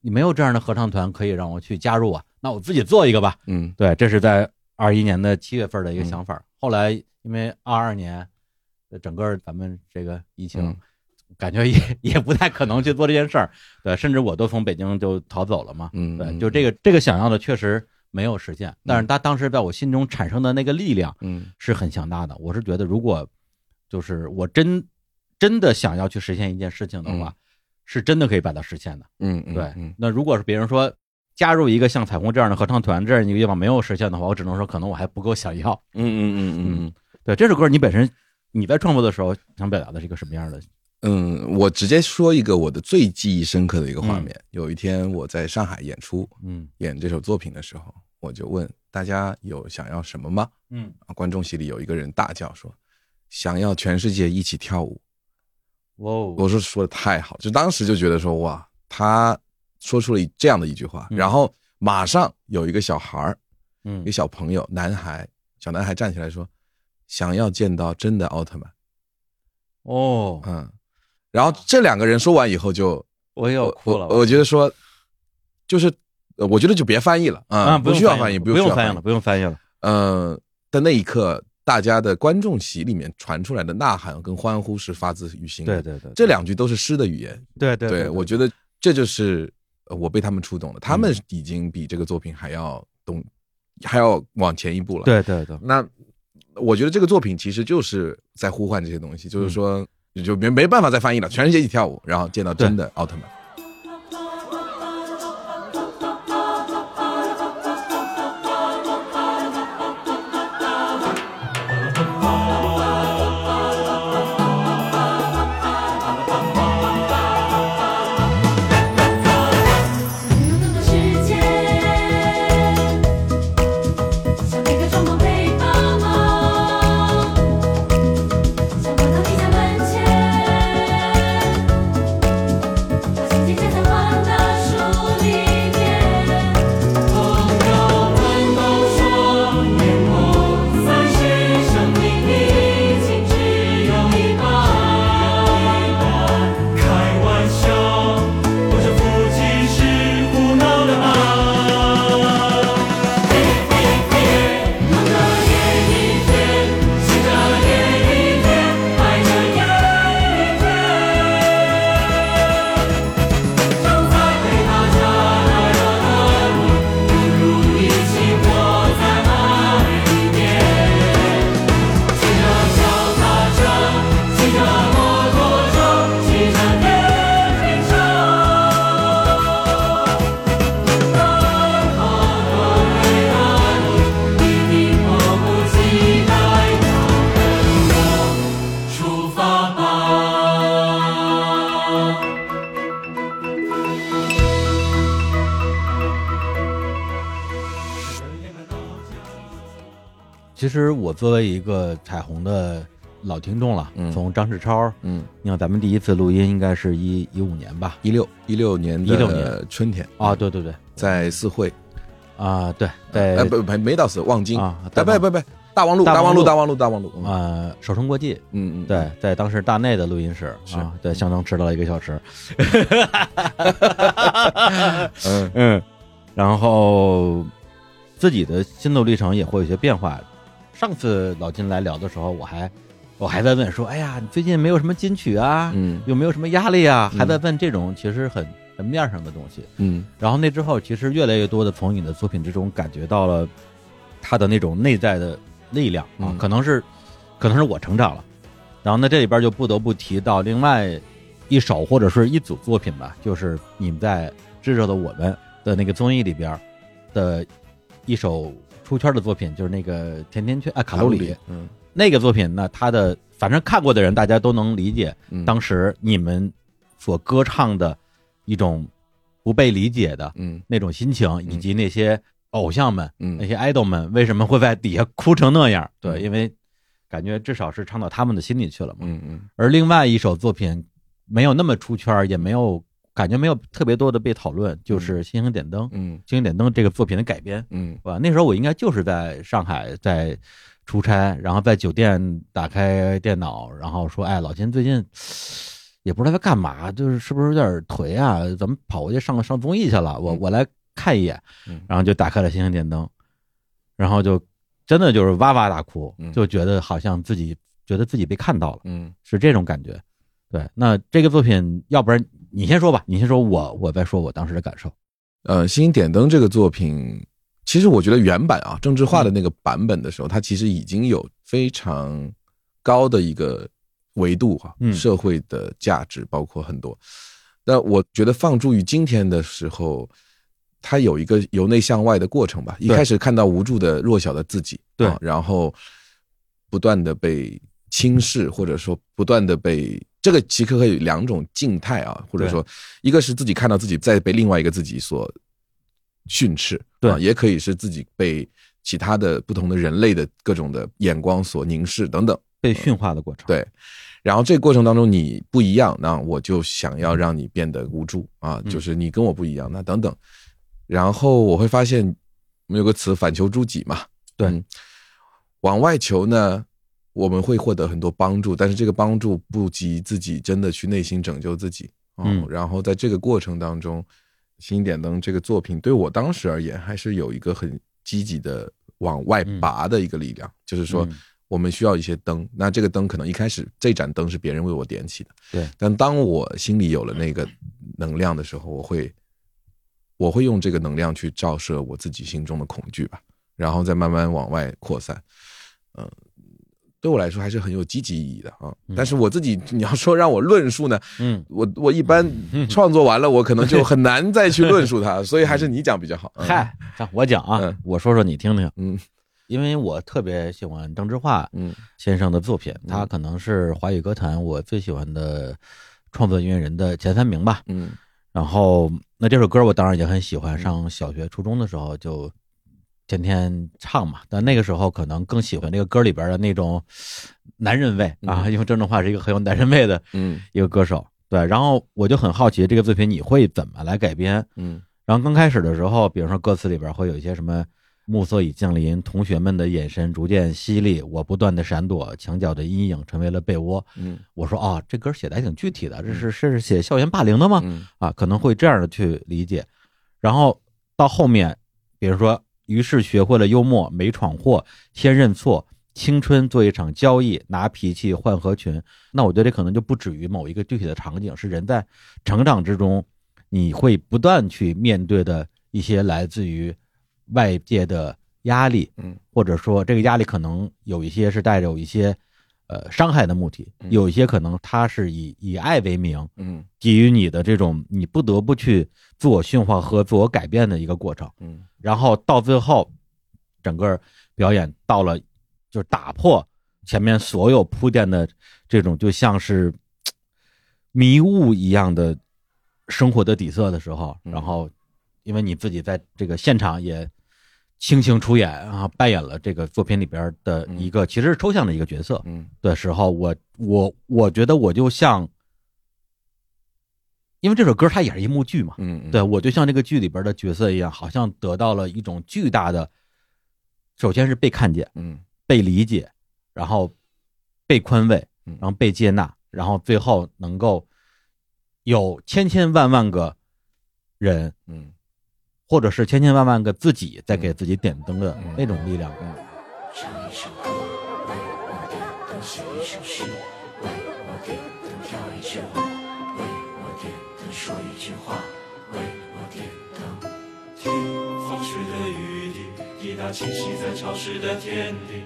你没有这样的合唱团可以让我去加入啊，那我自己做一个吧。嗯对，这是在二一年的七月份的一个想法。后来因为二二年，呃整个咱们这个疫情，嗯感觉也也不太可能去做这件事儿。对，甚至我都从北京就逃走了嘛。嗯，对，就这个这个想要的确实没有实现，但是他当时在我心中产生的那个力量嗯是很强大的。我是觉得，如果就是我真真的想要去实现一件事情的话，是真的可以把它实现的。嗯嗯，对，嗯那如果是别人说加入一个像彩虹这样的合唱团这样一个愿望没有实现的话，我只能说可能我还不够想要。嗯嗯嗯嗯嗯对，这首歌你本身你在创作的时候想表达的是一个什么样的？嗯，我直接说一个我的最记忆深刻的一个画面。有一天我在上海演出嗯演这首作品的时候，我就问大家有想要什么吗？嗯啊观众席里有一个人大叫说：“想要全世界一起跳舞。”哇哦，我说说的太好，就当时就觉得说哇，他说出了这样的一句话，嗯。然后马上有一个小孩儿，嗯。一个小朋友，男孩，小男孩站起来说，想要见到真的奥特曼，哦，嗯，然后这两个人说完以后就，我又哭了。我我觉得说，就是，呃我觉得就别翻译了啊，不需要翻译，不用翻译了，，不用翻译了。嗯，的那一刻，大家的观众席里面传出来的呐喊跟欢呼是发自于心的，对对对，这两句都是诗的语言，对对对，我觉得这就是呃我被他们触动了，他们已经比这个作品还要懂，还要往前一步了。，对对对，那我觉得这个作品其实就是在呼唤这些东西，嗯就是说就没没办法再翻译了，全世界一起跳舞，然后见到真的奥特曼。作为一个彩虹的老听众了，嗯。从张世超，嗯，你看咱们第一次录音应该是一一五年吧？一六一六年的16年。春天。啊，，对对对，在四会，啊，对，在哎不不没到四望京，啊，哎在不不不大望路大望路。路大望路大望路，嗯。呃，首城国际，嗯嗯，对，在当时大内的录音室。是。啊，对，相当迟到了一个小时，嗯。嗯，然后自己的心路历程也会有些变化。上次老金来聊的时候，我还我还在问说，哎呀，你最近没有什么金曲啊？嗯有没有什么压力啊？嗯还在问这种其实很很面儿上的东西。嗯然后那之后，其实越来越多的从你的作品之中感觉到了他的那种内在的力量啊，嗯可能是可能是我成长了。然后呢，这里边就不得不提到另外一首或者是一组作品吧，就是你们在《炙热的我们》的那个综艺里边的一首出圈的作品，就是那个甜甜圈啊卡路里。嗯。那个作品呢，它的反正看过的人大家都能理解，嗯。当时你们所歌唱的一种不被理解的嗯。那种心情，以及那些偶像们、那嗯些 idol 们为什么会在底下哭成那样？对，嗯因为感觉至少是唱到他们的心里去了嘛。嗯嗯。而另外一首作品没有那么出圈，也没有感觉没有特别多的被讨论，就是《星星点灯》。《嗯星星点灯》这个作品的改编，嗯吧？那时候我应该就是在上海在出差，然后在酒店打开电脑，然后说：“哎，老秦最近也不知道在干嘛，就是是不是有点颓啊？怎么跑过去上上综艺去了，我嗯我来看一眼。嗯”然后就打开了星星点灯，然后就真的就是哇哇大哭嗯，就觉得好像自己觉得自己被看到了，嗯是这种感觉。对，那这个作品，要不然你先说吧，你先说我，我再说我当时的感受。呃，《星星点灯》这个作品，其实我觉得原版啊，郑智化的那个版本的时候，它其实已经有非常高的一个维度哈、嗯社会的价值包括很多。那我觉得放诸于今天的时候，它有一个由内向外的过程吧。一开始看到无助的弱小的自己，对啊然后不断的被轻视，或者说不断的被这个其实可以有两种静态啊，或者说一个是自己看到自己在被另外一个自己所训斥，对。啊，也可以是自己被其他的不同的人类的各种的眼光所凝视等等。被驯化的过程，对，然后这个过程当中你不一样，那我就想要让你变得无助啊，嗯。就是你跟我不一样，那等等。然后我会发现，我们有个词“反求诸己”嘛，对。嗯。往外求呢，我们会获得很多帮助，但是这个帮助不及自己真的去内心拯救自己。哦嗯然后在这个过程当中，《星点灯》这个作品对我当时而言，还是有一个很积极的往外拔的一个力量，就是说嗯我们需要一些灯。那这个灯可能一开始这盏灯是别人为我点起的，对。但当我心里有了那个能量的时候，我会我会用这个能量去照射我自己心中的恐惧吧，然后再慢慢往外扩散。嗯、对我来说还是很有积极意义的啊。但是我自己，你要说让我论述呢，嗯，我我一般创作完了，我可能就很难再去论述它，所以还是你讲比较好。嗯，嗨，我讲啊嗯，我说说你听听，嗯因为我特别喜欢郑智化嗯先生的作品，他可能是华语歌坛我最喜欢的创作音乐人的前三名吧。嗯然后，那这首歌我当然也很喜欢，上小学、初中的时候就天天唱嘛。但那个时候可能更喜欢这个歌里边的那种男人味啊，因为郑智化是一个很有男人味的嗯一个歌手。对，然后我就很好奇这个作品你会怎么来改编？嗯然后刚开始的时候，比如说歌词里边会有一些什么“暮色已降临，同学们的眼神逐渐犀利，我不断的闪躲，墙角的阴影成为了被窝。嗯”我说哦，这歌写的还挺具体的，这是是写校园霸凌的吗？嗯啊，可能会这样的去理解。然后到后面，比如说，于是学会了幽默，没闯祸，先认错，青春做一场交易，拿脾气换合群。那我觉得这可能就不止于某一个具体的场景，是人在成长之中，你会不断去面对的一些来自于外界的压力，嗯或者说这个压力可能有一些是带着有一些呃伤害的目的，嗯。有一些可能他是以以爱为名，嗯。给予你的这种你不得不去自我驯化和自我改变的一个过程。嗯。然后到最后，整个表演到了就是打破前面所有铺垫的这种就像是迷雾一样的生活的底色的时候，嗯。然后因为你自己在这个现场也倾情出演啊，扮演了这个作品里边的一个其实是抽象的一个角色。嗯。的时候，我我我觉得我就像，因为这首歌它也是一幕剧嘛，嗯，对我就像这个剧里边的角色一样，好像得到了一种巨大的，首先是被看见、嗯。被理解，然后被宽慰，嗯。然后被接纳，然后最后能够有千千万万个人，嗯或者是千千万万个自己在给自己点灯的嗯那种力量。唱一首歌，为我点灯；写一首诗，为我点灯；跳一支舞，为我点灯；说一句话，为我点灯。听风吹的雨滴，滴答清晰在潮湿的天地。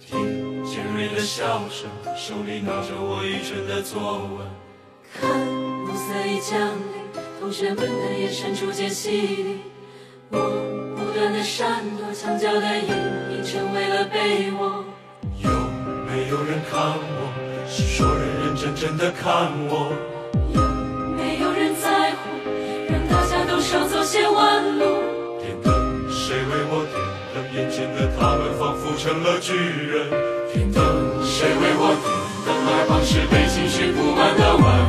听尖锐的笑声，手里拿着我愚蠢的作文。看暮色已降临，同学们的眼神逐渐犀利。我不断的闪躲，墙角的阴影成为了被窝。有没有人看我？是说认认真真的看我。有没有人在乎？让大家都少走些弯路。点灯，谁为我点灯？眼前的他们仿佛成了巨人。点灯，谁为我点灯？耳旁是被情绪布满的晚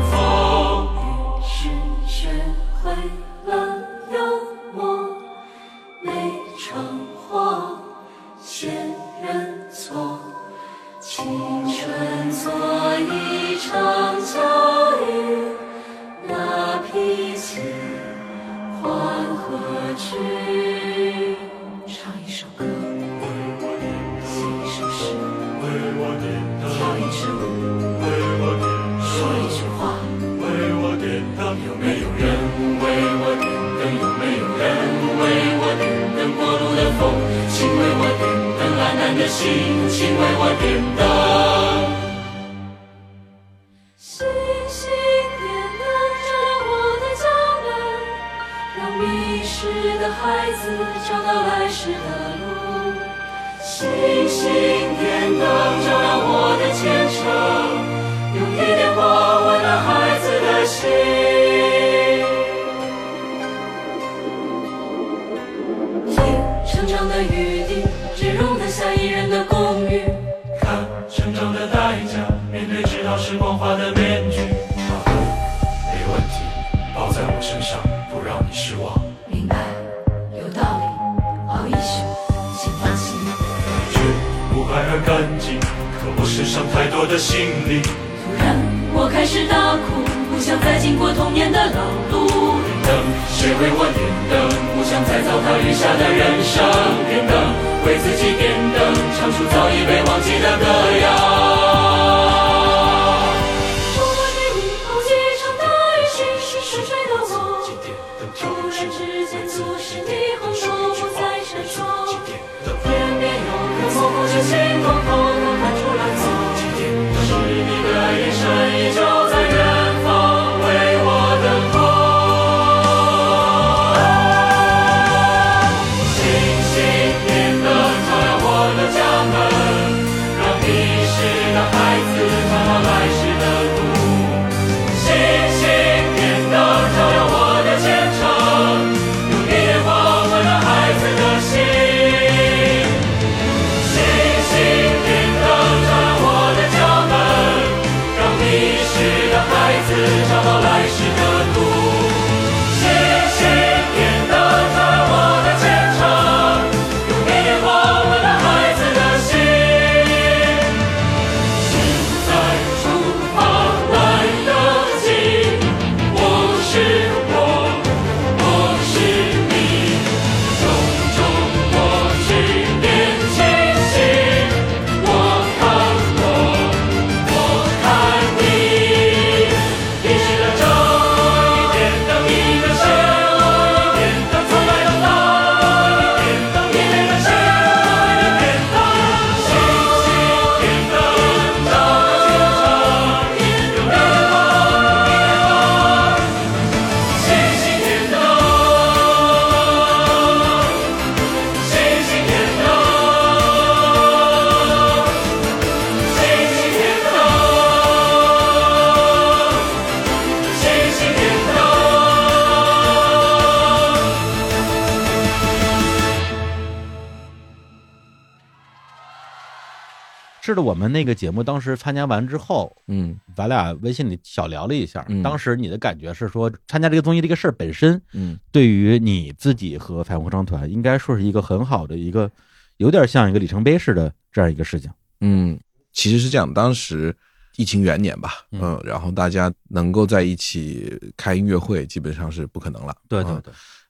们那个节目当时参加完之后，嗯。咱俩微信里小聊了一下，嗯。当时你的感觉是说，参加这个综艺这个事儿本身，嗯。对于你自己和彩虹合唱团，应该说是一个很好的一个，有点像一个里程碑式的这样一个事情。嗯，其实是这样，当时疫情元年吧，嗯。嗯，然后大家能够在一起开音乐会，基本上是不可能了。对对，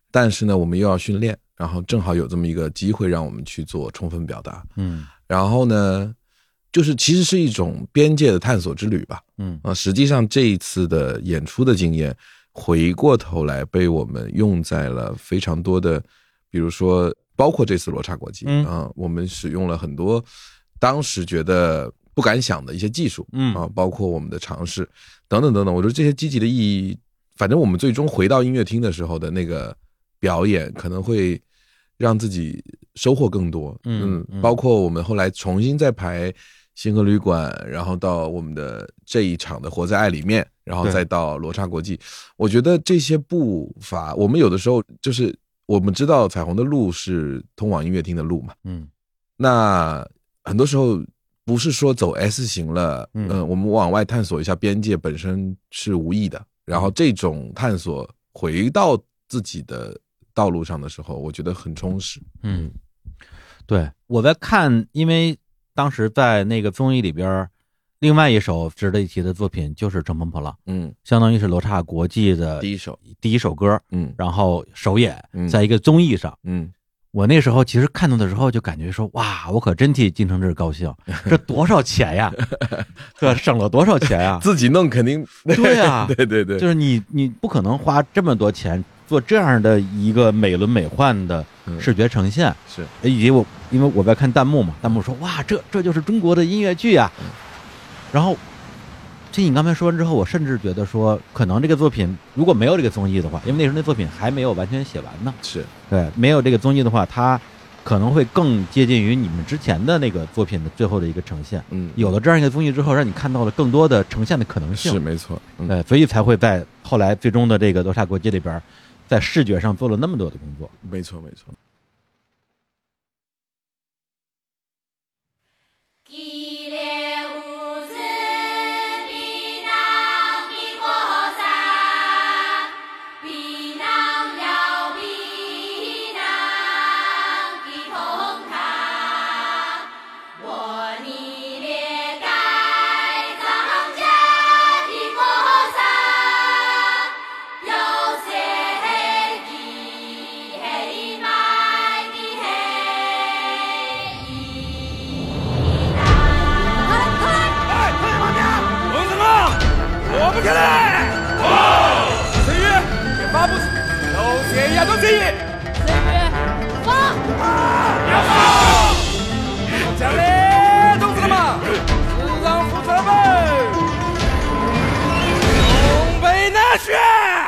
但是呢，我们又要训练，然后正好有这么一个机会让我们去做充分表达。嗯。然后呢，就是其实是一种边界的探索之旅吧。嗯啊，实际上这一次的演出的经验，回过头来被我们用在了非常多的，比如说包括这次罗刹国际嗯啊，我们使用了很多当时觉得不敢想的一些技术嗯啊，包括我们的尝试等等等等。我觉得这些积极的意义，反正我们最终回到音乐厅的时候的那个表演，可能会让自己收获更多。嗯嗯包括我们后来重新再排星河旅馆，然后到我们的这一场的《活在爱里面》，然后再到罗刹国际，我觉得这些步伐，我们有的时候就是我们知道彩虹的路是通往音乐厅的路嘛，嗯。那很多时候不是说走 S 型了，嗯。嗯、我们往外探索一下边界本身是无意的，然后这种探索回到自己的道路上的时候，我觉得很充实。嗯，对，我在看，因为当时在那个综艺里边，另外一首值得一提的作品就是《乘风破浪》，嗯，相当于是罗刹国际的第一首，第一首歌，嗯然后首演嗯在一个综艺上。嗯，我那时候其实看到的时候就感觉说，哇，我可真替金承志高兴，这多少钱呀？呵，省了多少钱呀？自己弄肯定对呀 对对对，就是你你不可能花这么多钱做这样的一个美轮美奂的嗯视觉呈现，是以及我因为我在看弹幕嘛，弹幕说哇，这这就是中国的音乐剧啊。然后，听你刚才说完之后，我甚至觉得说，可能这个作品如果没有这个综艺的话，因为那时候那作品还没有完全写完呢，是，对，没有这个综艺的话，它可能会更接近于你们之前的那个作品的最后的一个呈现。嗯，有了这样一个综艺之后，让你看到了更多的呈现的可能性。是没错，嗯，对，所以才会在后来最终的这个罗刹国际里边，在视觉上做了那么多的工作。没错没错。北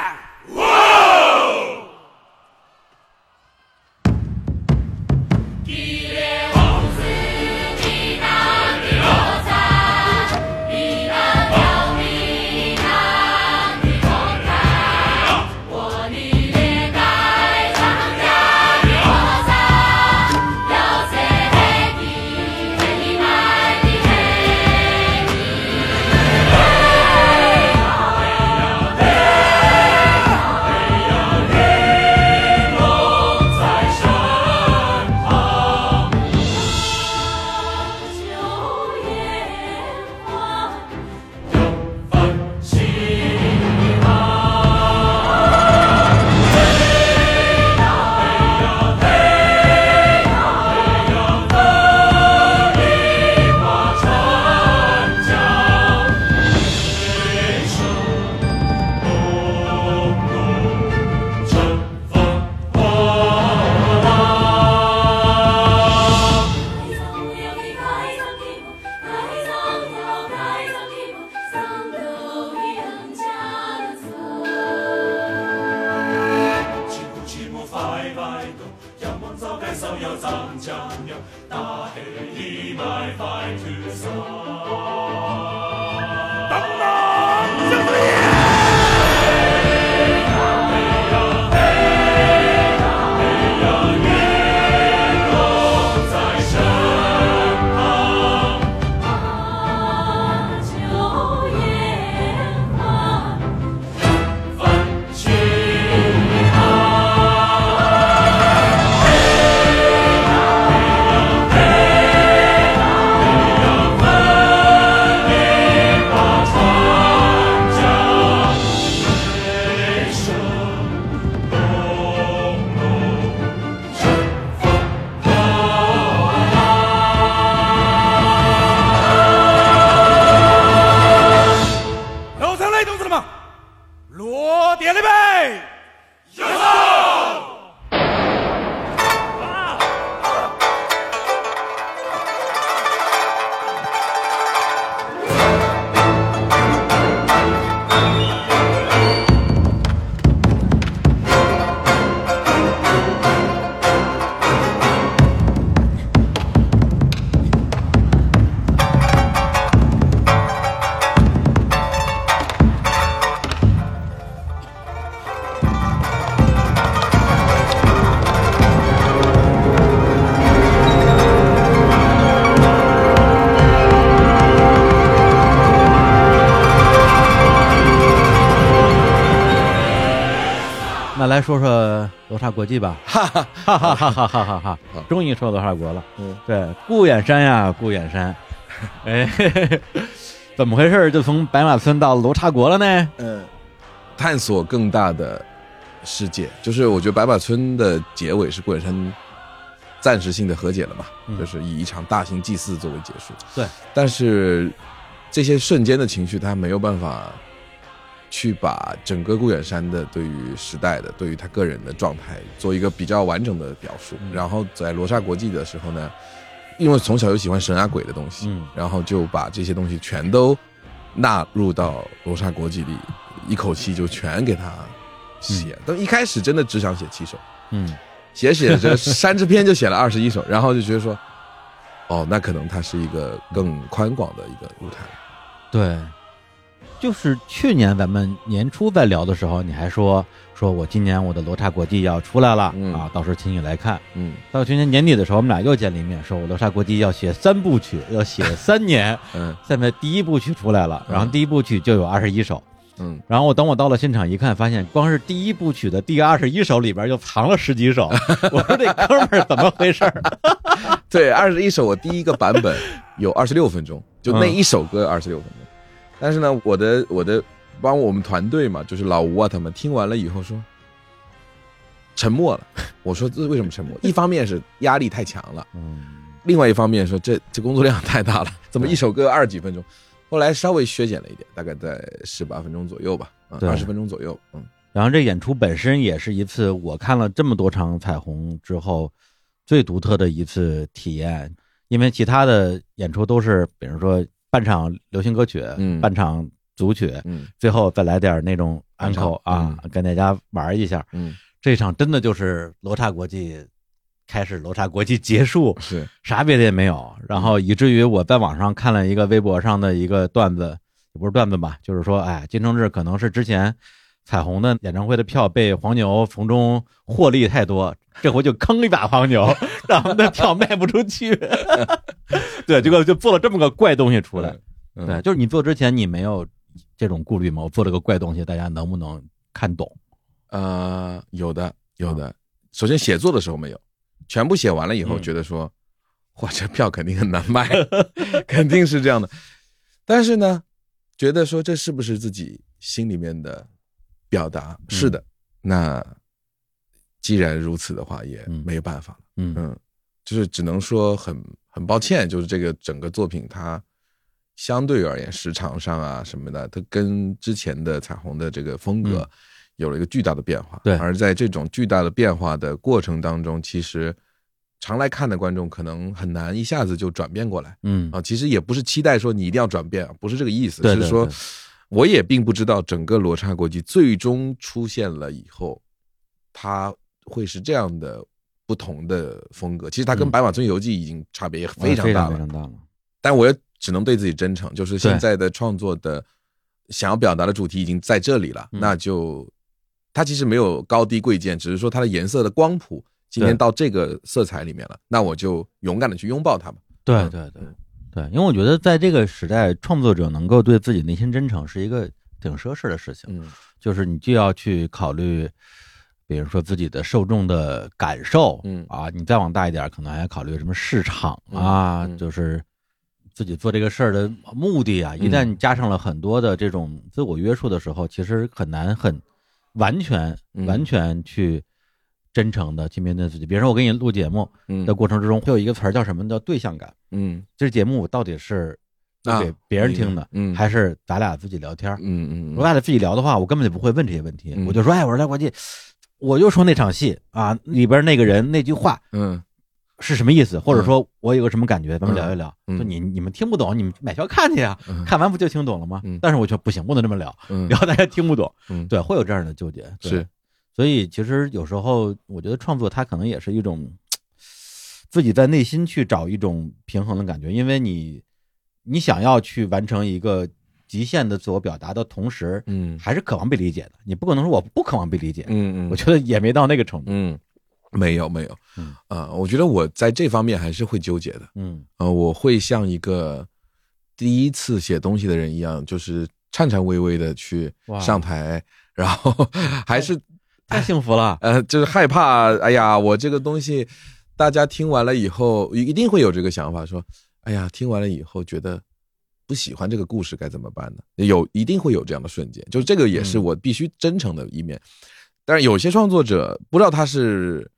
来说说罗刹国际吧，哈哈哈哈哈！哈哈哈，终于说罗刹国了。嗯，对，顾远山呀，顾远山，哎，怎么回事？就从白马村到罗刹国了呢？嗯，探索更大的世界，就是我觉得白马村的结尾是顾远山暂时性的和解了嘛，就是以一场大型祭祀作为结束。对，但是这些瞬间的情绪，他没有办法。去把整个顾远山的对于时代的、对于他个人的状态做一个比较完整的表述。嗯然后在罗刹国际的时候呢，因为从小就喜欢神啊鬼的东西，嗯然后就把这些东西全都纳入到罗刹国际里，一口气就全给他写。但一开始真的只想写七首，嗯写写着山之篇就写了二十一首，然后就觉得说，哦，那可能它是一个更宽广的一个舞台。对，就是去年咱们年初在聊的时候，你还说说我今年我的罗刹国际要出来了、嗯啊，到时候请你来看。嗯到去年年底的时候，我们俩又见了一面，说我罗刹国际要写三部曲，要写三年。嗯现在第一部曲出来了，然后第一部曲就有二十一首，嗯，然后我等我到了现场一看，发现光是第一部曲的第二十一首里边就藏了十几首。我说这哥们儿怎么回事儿？对，二十一首我第一个版本有二十六分钟，就那一首歌二十六分钟。但是呢，我的我的帮我们团队嘛，就是老吴啊他们听完了以后说沉默了。我说这为什么沉默？一方面是压力太强了，嗯另外一方面说这这工作量太大了，怎么一首歌二十几分钟？后来稍微削减了一点，大概在十八分钟左右吧，二十分钟左右，嗯然后这演出本身也是一次我看了这么多场彩虹之后最独特的一次体验，因为其他的演出都是比如说半场流行歌曲，嗯。半场组曲，嗯。最后再来点那种 uncle 啊，跟大家玩一下。嗯，这场真的就是罗刹国际开始，罗刹国际结束，是，啥别的也没有。然后以至于我在网上看了一个微博上的一个段子，也不是段子吧，就是说，哎，金承志可能是之前彩虹的演唱会的票被黄牛从中获利太多，这回就坑一把黄牛，让他们的票卖不出去。对，结果就做了这么个怪东西出来。嗯对，就是你做之前你没有这种顾虑吗？我做了个怪东西，大家能不能看懂？呃，有的，有的。首先写作的时候没有，全部写完了以后，嗯觉得说，哇，这票肯定很难卖，肯定是这样的。但是呢，觉得说这是不是自己心里面的表达？是的。那既然如此的话，也嗯没有办法了。嗯嗯，就是只能说很很抱歉，就是这个整个作品它相对而言时长上啊什么的，它跟之前的彩虹的这个风格嗯有了一个巨大的变化。对而在这种巨大的变化的过程当中，其实常来看的观众可能很难一下子就转变过来嗯啊。其实也不是期待说你一定要转变，不是这个意思，是说我也并不知道整个罗刹国际最终出现了以后，它会是这样的不同的风格。其实它跟嗯《白马村游记》已经差别也非非常大了，非常大了。但我也只能对自己真诚，就是现在的创作的想要表达的主题已经在这里了，嗯那就它其实没有高低贵贱，只是说它的颜色的光谱今天到这个色彩里面了，那我就勇敢的去拥抱它吧。嗯对对对对，因为我觉得在这个时代，创作者能够对自己内心真诚是一个挺奢侈的事情。嗯就是你就要去考虑，比如说自己的受众的感受，嗯啊，你再往大一点，可能还要考虑什么市场啊，嗯嗯就是自己做这个事儿的目的啊。一嗯旦加上了很多的这种自我约束的时候，其实很难很完全嗯完全去真诚的去面对自己。比如说我给你录节目嗯的过程之中，会有一个词儿叫什么？叫对象感。嗯这节目到底是就给别人听的，嗯还是咱俩自己聊天儿？嗯嗯如果咱俩自己聊的话，我根本就不会问这些问题，嗯我就说，哎，我说来国际，我就说那场戏啊，里边那个人那句话嗯是什么意思，或者说我有个什么感觉，咱们聊一聊。嗯就你你们听不懂，你们买票看去呀，嗯看完不就听懂了吗？嗯但是我却不行，不能这么聊，嗯 聊大家听不懂。嗯，对，会有这样的纠结。对是，所以其实有时候我觉得创作它可能也是一种自己在内心去找一种平衡的感觉，因为你你想要去完成一个极限的自我表达的同时，嗯还是渴望被理解的。你不可能说我不渴望被理解，嗯嗯我觉得也没到那个程度。嗯，没有没有，嗯啊，我觉得我在这方面还是会纠结的。嗯呃，我会像一个第一次写东西的人一样，就是颤颤巍巍的去上台，然后 还是太幸福了。呃，就是害怕，哎呀，我这个东西，大家听完了以后，一一定会有这个想法，说，哎呀，听完了以后觉得不喜欢这个故事该怎么办呢？有一定会有这样的瞬间，就是这个也是嗯我必须真诚的一面。但是有些创作者不知道他是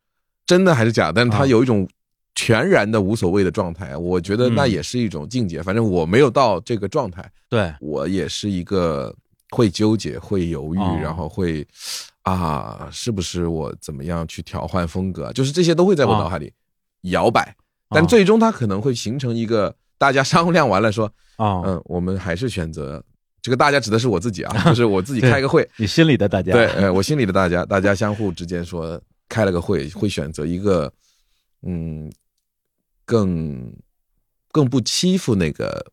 真的还是假，但是他啊有一种全然的无所谓的状态，我觉得那嗯也是一种境界。反正我没有到这个状态，对，我也是一个会纠结、会犹豫，哦然后会啊，是不是我怎么样去调换风格？就是这些都会在我哦脑海里摇摆，但最终它可能会形成一个大家商量完了说，啊，嗯，我们还是选择这个大家指的是我自己啊，就是我自己开个会，你心里的大家，对，呃，我心里的大家，大家相互之间说开了个会，会选择一个嗯更更不欺负那个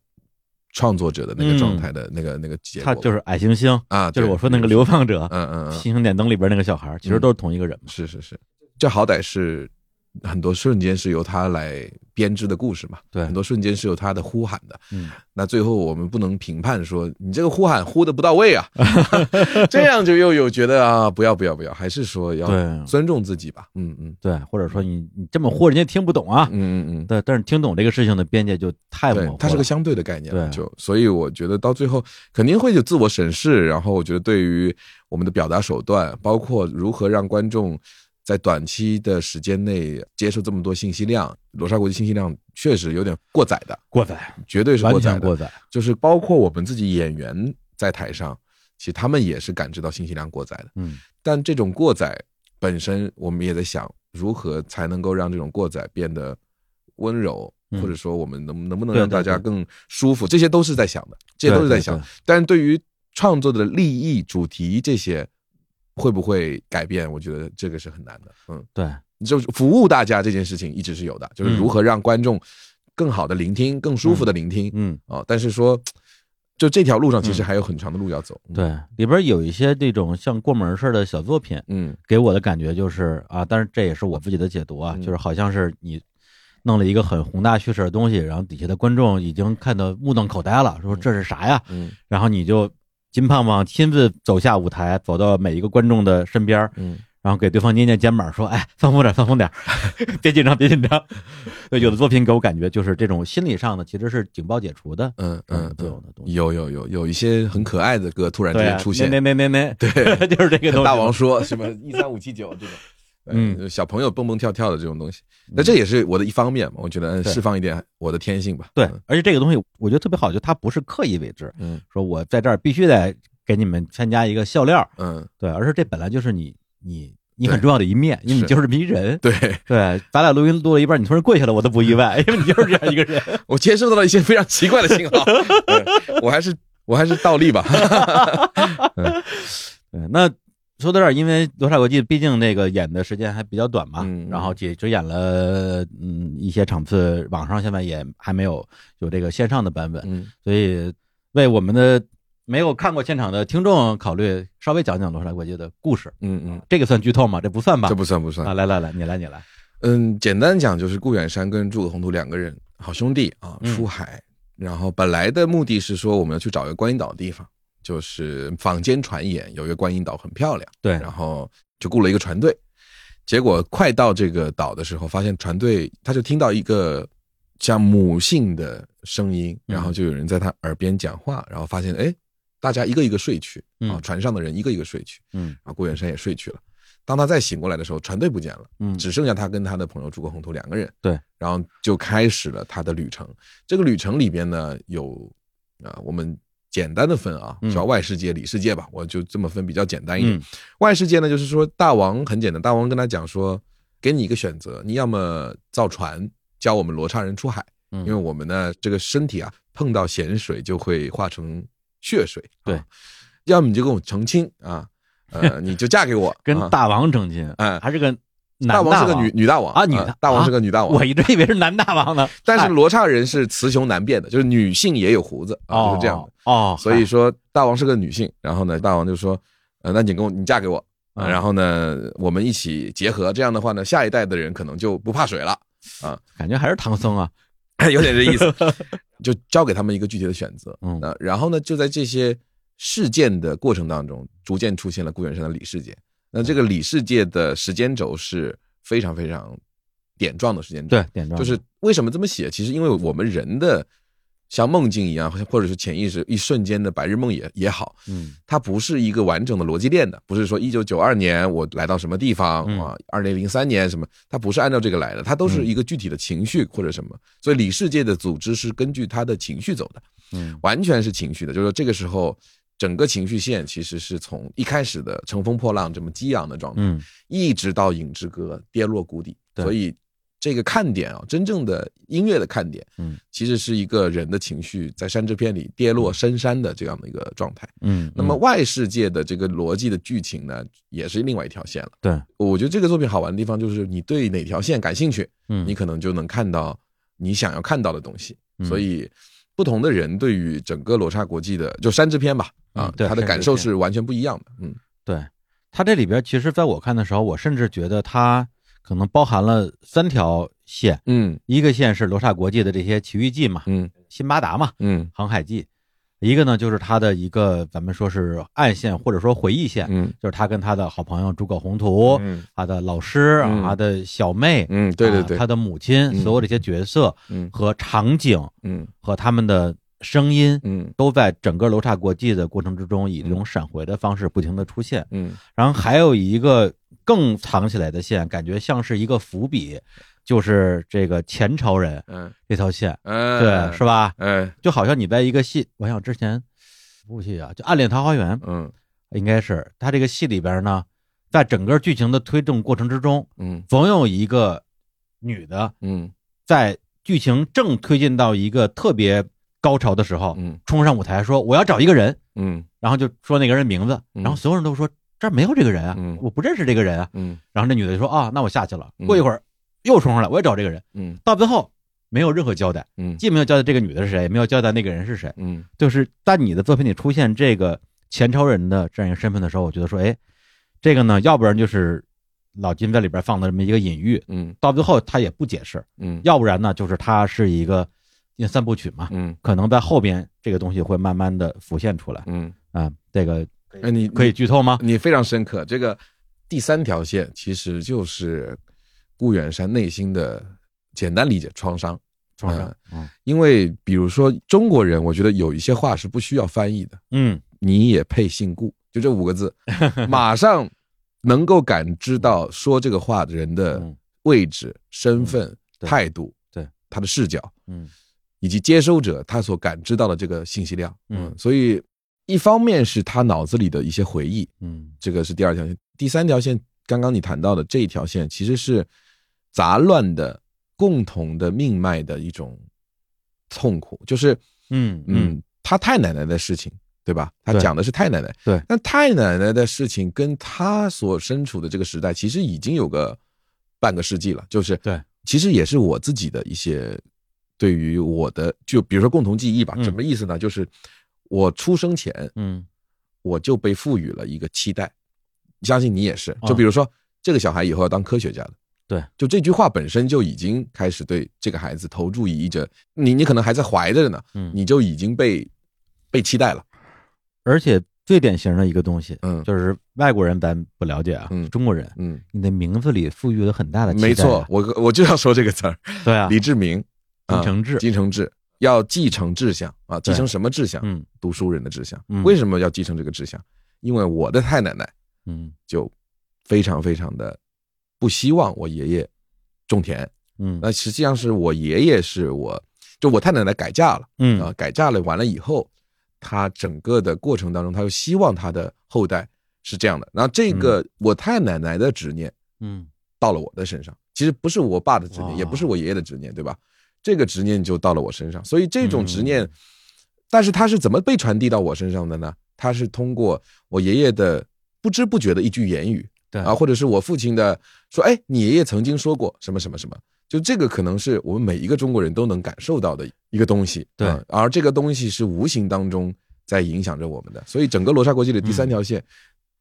创作者的那个状态的那个、那个结果，他就是矮行星，啊，就是我说那个流放者，嗯嗯嗯，星星点灯里边那个小孩儿，其实都是同一个人嘛。是是是，这好歹是很多瞬间是由他来编织的故事嘛，对很多瞬间是由他的呼喊的。嗯，那最后我们不能评判说你这个呼喊呼的不到位啊，这样就又有觉得啊，不要不要不要，还是说要尊重自己吧。嗯嗯对，或者说你你这么呼，人家听不懂啊。嗯嗯嗯。对，但是听懂这个事情的边界就太模糊了。，它是个相对的概念了，对就所以我觉得到最后肯定会有自我审视，然后我觉得对于我们的表达手段，包括如何让观众在短期的时间内接受这么多信息量，罗刹国际信息量确实有点过载的，过载，绝对是完过载过载。就是包括我们自己演员在台上，其实他们也是感知到信息量过载的，嗯但这种过载本身，我们也在想如何才能够让这种过载变得温柔，嗯或者说我们能能不能让大家更舒服，这些都是在想的，这些都是在想。但是对于创作的立意、主题这些，会不会改变？我觉得这个是很难的。嗯，对，就是服务大家这件事情一直是有的，就是如何让观众更好的聆听、更舒服的聆听嗯，啊。但是说，就这条路上其实还有很长的路要走。嗯，对，里边有一些这种像过门似的小作品，嗯给我的感觉就是啊，但是这也是我自己的解读啊，嗯就是好像是你弄了一个很宏大叙事的东西，然后底下的观众已经看得目瞪口呆了，说这是啥呀？嗯然后你就金胖胖亲自走下舞台，走到每一个观众的身边，嗯然后给对方捏捏肩膀，说：“哎，放松点，放松点，别紧张，别紧张。”对，有的作品给我感觉就是这种心理上的，其实是警报解除的。嗯嗯作用的东西有有有有一些很可爱的歌突然之间出现，没没没没，对，就是这个东西。大王说什么一三五七九这种，嗯嗯，小朋友蹦蹦跳跳的这种东西，那这也是我的一方面嘛，我觉得释放一点我的天性吧。对嗯，而且这个东西我觉得特别好，就它不是刻意为之，嗯说我在这儿必须得给你们添加一个笑料，嗯，对，而是这本来就是你你你很重要的一面，因为你就是这么一人。对对，咱俩录音录了一半，你突然跪下来，我都不意外，因为你就是这样一个人。我接收到了一些非常奇怪的信号，对我还是我还是倒立吧。对，那说到这儿，因为《罗刹国际》毕竟那个演的时间还比较短嘛，嗯然后也只演了嗯一些场次，网上现在也还没有有这个线上的版本，嗯所以为我们的没有看过现场的听众考虑，稍微讲讲《罗刹国际》的故事。嗯嗯，这个算剧透吗？这不算吧？这不算不算啊，。来来来，你来你来。嗯，简单讲就是顾远山跟诸葛宏图两个人好兄弟啊，嗯出海，然后本来的目的是说我们要去找一个观音岛的地方，就是坊间传言有一个观音岛很漂亮，对然后就雇了一个船队，结果快到这个岛的时候，发现船队他就听到一个像母性的声音，嗯然后就有人在他耳边讲话，然后发现哎，大家一个一个睡去啊嗯，船上的人一个一个睡去，嗯然后顾远山也睡去了。当他再醒过来的时候，船队不见了。嗯，只剩下他跟他的朋友诸葛宏图两个人。对，然后就开始了他的旅程。这个旅程里边呢，有啊，我们简单的分啊，嗯。叫外世界、里世界吧，我就这么分比较简单一点。嗯。外世界呢，就是说大王很简单，大王跟他讲说，给你一个选择，你要么造船教我们罗刹人出海，嗯。因为我们呢这个身体啊碰到咸水就会化成血水，啊。对，要么你就跟我成亲啊，呃，你就嫁给我，啊。跟大王成亲，哎。还是个男大王是个女女大王啊女的大王啊是个女大王，我一直以为是男大王呢，但是罗刹人是雌雄难辨的，就是女性也有胡子啊，哦就是这样的。哦，所以说大王是个女性，然后呢，大王就说，呃，那你跟我，你嫁给我，啊嗯然后呢，我们一起结合，这样的话呢，下一代的人可能就不怕水了啊，感觉还是唐僧啊，有点这意思，就交给他们一个具体的选择。嗯然后呢，就在这些事件的过程当中，逐渐出现了顾远山的李世界。那这个里世界的时间轴是非常非常点状的时间轴，对，点状就是为什么这么写？其实因为我们人的像梦境一样，或者是潜意识一瞬间的白日梦也也好，嗯它不是一个完整的逻辑链的，不是说一九九二年我来到什么地方嗯啊，二零零三年什么，它不是按照这个来的，它都是一个具体的情绪或者什么。所以里世界的组织是根据他的情绪走的，嗯完全是情绪的，就是说这个时候。整个情绪线其实是从一开始的乘风破浪这么激昂的状态，嗯一直到《影之歌》跌落谷底，对所以这个看点啊，真正的音乐的看点，嗯，其实是一个人的情绪在山之片里跌落深山的这样的一个状态。嗯，那么嗯外世界的这个逻辑的剧情呢，也是另外一条线了。对，我觉得这个作品好玩的地方就是你对哪条线感兴趣，嗯你可能就能看到你想要看到的东西。嗯所以。不同的人对于整个罗刹国际的就山之篇吧，啊他的感受是完全不一样的。嗯。对他这里边，其实在我看的时候，我甚至觉得他可能包含了三条线，嗯。一个线是罗刹国际的这些奇遇记嘛，嗯。辛巴达嘛，嗯。航海记；一个呢就是他的一个咱们说是暗线或者说回忆线，嗯。就是他跟他的好朋友诸葛宏图，嗯。他的老师，嗯。他的小妹，嗯，对对对，啊他的母亲，嗯。所有这些角色嗯。和场景嗯。和他们的声音，嗯。都在整个罗刹国际的过程之中，以这种闪回的方式不停的出现。嗯。然后还有一个更藏起来的线，感觉像是一个伏笔，就是这个前朝人嗯。这条线，嗯，对，是吧？哎就好像你在一个戏，我想之前部戏啊，就《暗恋桃花源》，嗯。应该是他这个戏里边呢，在整个剧情的推动过程之中，嗯。总有一个女的嗯。在剧情正推进到一个特别高潮的时候，嗯。冲上舞台说我要找一个人，嗯。然后就说那个人名字，嗯然后所有人都说这儿没有这个人啊，嗯。我不认识这个人啊。嗯。然后那女的就说啊，那我下去了。嗯。过一会儿又冲上来，我也找这个人，嗯到最后没有任何交代，嗯既没有交代这个女的是谁，也没有交代那个人是谁。嗯就是在你的作品里出现这个前朝人的这样一个身份的时候，我觉得说，哎，这个呢，要不然就是老金在里边放的这么一个隐喻，嗯到最后他也不解释；嗯要不然呢，就是他是一个因为三部曲嘛，嗯可能在后边这个东西会慢慢的浮现出来嗯，啊。这个哎，你可以剧透吗？你非常深刻。这个第三条线其实就是顾远山内心的简单理解创伤，创伤，嗯。因为比如说中国人，我觉得有一些话是不需要翻译的，嗯。你也配姓顾，就这五个字，马上能够感知到说这个话的人的嗯。位置、身份、态度，对。他的视角，嗯。以及接收者他所感知到的这个信息量，嗯所以一方面是他脑子里的一些回忆，嗯。这个是第二条线，第三条线，刚刚你谈到的这一条线，其实是杂乱的共同的命脉的一种痛苦，就是嗯嗯。嗯，他太奶奶的事情，对吧？他讲的是太奶奶，对但太奶奶的事情跟他所身处的这个时代，其实已经有个半个世纪了，就是对，其实也是我自己的一些对于我的，就比如说共同记忆吧，嗯。什么意思呢？就是我出生前，嗯。我就被赋予了一个期待，相信你也是。啊。就比如说，这个小孩以后要当科学家的，对，就这句话本身就已经开始对这个孩子投注以着，你你可能还在怀着呢，嗯，你就已经被被期待了，而且最典型的一个东西，嗯。就是外国人咱不了解啊，嗯。中国人，嗯，你的名字里赋予了很大的期待啊。没错，，我我就要说这个词儿，对啊，李志明，啊金承志。金承志要继承志向啊，继承什么志向？嗯。读书人的志向。嗯。为什么要继承这个志向？因为我的太奶奶嗯。就非常非常的不希望我爷爷种田，嗯那实际上是我爷爷是我就我太奶奶改嫁了。嗯啊，改嫁了完了以后，他整个的过程当中，他又希望他的后代是这样的。然后这个我太奶奶的执念嗯到了我的身上，其实不是我爸的执哦念，也不是我爷爷的执念，对吧？这个执念就到了我身上，所以这种执念，嗯但是他是怎么被传递到我身上的呢？他是通过我爷爷的不知不觉的一句言语，对。啊，或者是我父亲的说，哎，你爷爷曾经说过什么什么什么，就这个可能是我们每一个中国人都能感受到的一个东西，对啊而这个东西是无形当中在影响着我们的，所以整个罗刹国际的第三条线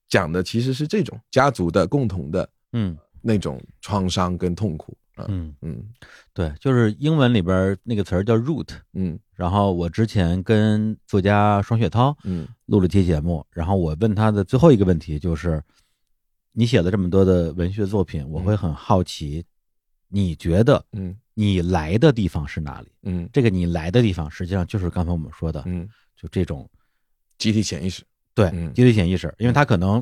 讲的其实是这种家族的共同的嗯。那种创伤跟痛苦，啊，嗯，嗯。对，就是英文里边那个词儿叫 root。嗯。然后我之前跟作家双雪涛嗯。录了期节目，然后我问他的最后一个问题就是：你写了这么多的文学作品，我会很好奇，你觉得嗯。你来的地方是哪里？嗯。这个你来的地方，实际上就是刚才我们说的，嗯，就这种集体潜意识，对嗯。集体潜意识，因为他可能，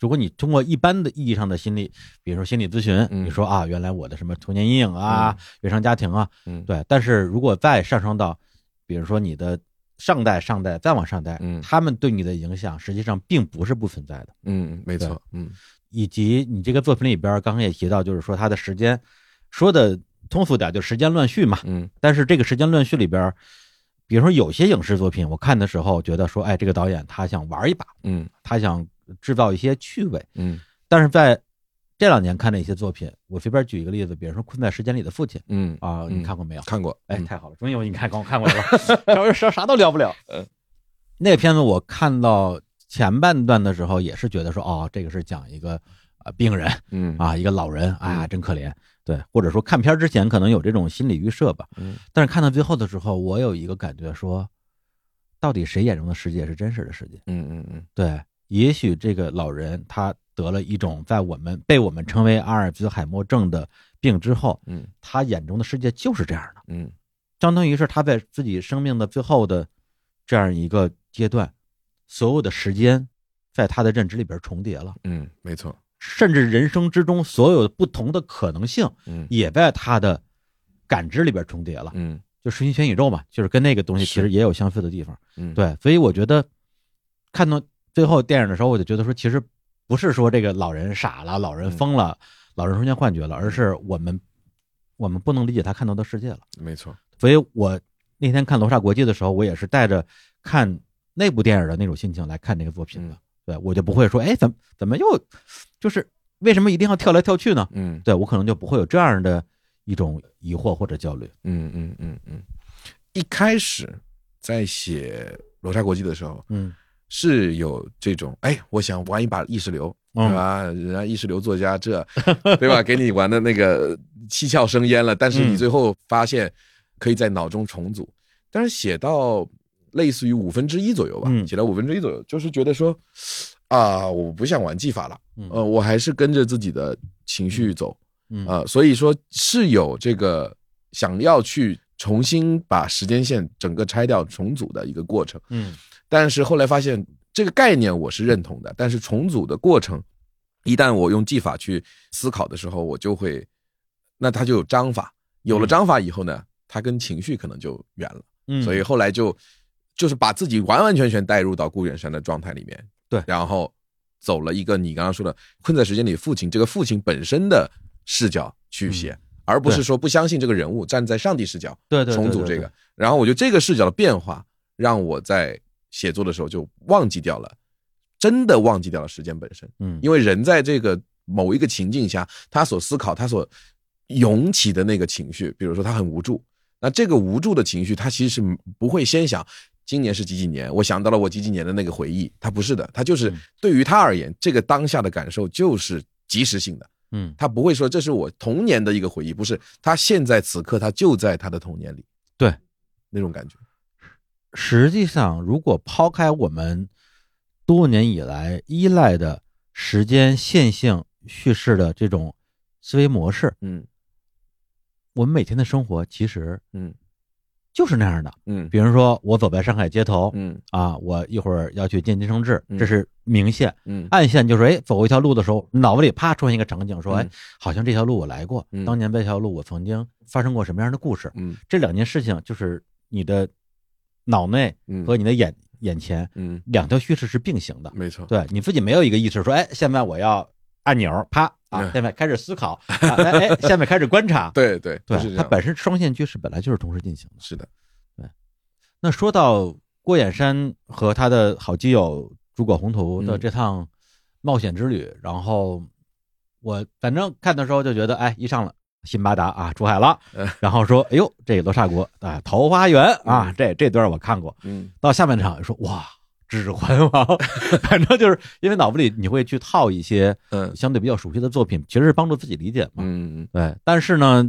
如果你通过一般的意义上的心理，比如说心理咨询，嗯。你说啊，原来我的什么童年阴影啊、原生家庭啊，嗯。对，但是如果再上升到，比如说你的上代、上代再往上代，嗯。他们对你的影响实际上并不是不存在的，嗯，没错，嗯。以及你这个作品里边刚刚也提到，就是说它的时间说的通俗点，就时间乱序嘛，嗯。但是这个时间乱序里边，比如说有些影视作品，我看的时候觉得说，哎，这个导演他想玩一把，嗯。他想制造一些趣味，嗯。但是在这两年看的一些作品，我随便举一个例子，比如说《困在时间里的父亲》嗯啊，嗯你看过没有？看过，哎，嗯太好了，终于有你看刚我看过来了，要不啥啥都聊不了。嗯，那个片子我看到前半段的时候，也是觉得说，哦，这个是讲一个呃病人嗯啊，一个老人，哎呀，嗯真可怜。对，或者说看片之前可能有这种心理预设吧，嗯但是看到最后的时候，我有一个感觉说，到底谁眼中的世界是真实的世界？嗯嗯嗯对，也许这个老人他得了一种在我们被我们称为阿尔兹海默症的病之后，嗯他眼中的世界就是这样的，嗯相当于是他在自己生命的最后的这样一个阶段，所有的时间在他的认知里边重叠了，嗯，没错，甚至人生之中所有不同的可能性嗯也在他的感知里边重叠了。嗯就神全宇宙嘛，就是跟那个东西其实也有相似的地方。嗯，对，所以我觉得看到最后电影的时候，我就觉得说，其实不是说这个老人傻了，老人疯了，老人出现幻觉了，而是我们我们不能理解他看到的世界了。没错，所以我那天看《罗刹国际》的时候，我也是带着看那部电影的那种心情来看这个作品的。嗯对我就不会说，哎，怎么怎么又就是为什么一定要跳来跳去呢？嗯对我可能就不会有这样的一种疑惑或者焦虑。嗯嗯嗯嗯，一开始在写《罗刹国际》的时候，嗯是有这种，哎，我想玩一把意识流，嗯对吧？人家意识流作家这，对吧？给你玩的那个七窍生烟了，但是你嗯最后发现可以在脑中重组。但是写到类似于五分之一左右吧，嗯写到五分之一左右，就是觉得说，啊，我不想玩技法了，嗯呃，我还是跟着自己的情绪走，嗯啊，所以说是有这个想要去重新把时间线整个拆掉重组的一个过程。嗯但是后来发现这个概念我是认同的，但是重组的过程，一旦我用技法去思考的时候，我就会，那它就有章法，有了嗯。章法以后呢，它跟情绪可能就远了，嗯，所以后来就就是把自己完完全全带入到顾远山的状态里面，对。然后走了一个你刚刚说的困在时间里父亲这个父亲本身的视角去写，而不是说不相信这个人物，站在上帝视角对对对重组这个。然后我觉得这个视角的变化，让我在写作的时候就忘记掉了，真的忘记掉了时间本身。嗯，因为人在这个某一个情境下，他所思考、他所涌起的那个情绪，比如说他很无助，那这个无助的情绪，他其实是不会先想今年是几几年，我想到了我几几年的那个回忆，他不是的，他就是嗯对于他而言，这个当下的感受就是即时性的。嗯他不会说这是我童年的一个回忆，不是，他现在此刻他就在他的童年里，对，那种感觉，实际上，如果抛开我们多年以来依赖的时间线性叙事的这种思维模式，嗯。我们每天的生活其实嗯。就是那样的。嗯。比如说，我走在上海街头嗯。啊，我一会儿要去见金承志，嗯。这是明线。嗯。暗线就是哎，走一条路的时候，脑子里啪出现一个场景，说哎嗯，好像这条路我来过，嗯。当年这条路我曾经发生过什么样的故事。嗯。这两件事情就是你的脑内嗯和你的眼眼前嗯，两条叙事是并行的。没错，对你自己没有一个意识说，哎，现在我要按钮，啪啊嗯，现在开始思考，啊哎哎，现在开始观察。对对对它本身双线叙事本来就是同时进行的。是的，对那说到郭衍山和他的好基友诸葛宏图的嗯这趟冒险之旅，然后我反正看的时候就觉得，哎，一上了辛巴达啊，出海了嗯，然后说，哎呦，这个罗刹国啊，桃花源啊嗯，这这段我看过，嗯。到下半场说，哇。指环王，反正就是因为脑子里你会去套一些嗯。相对比较熟悉的作品，其实是帮助自己理解嘛。嗯。对，但是呢，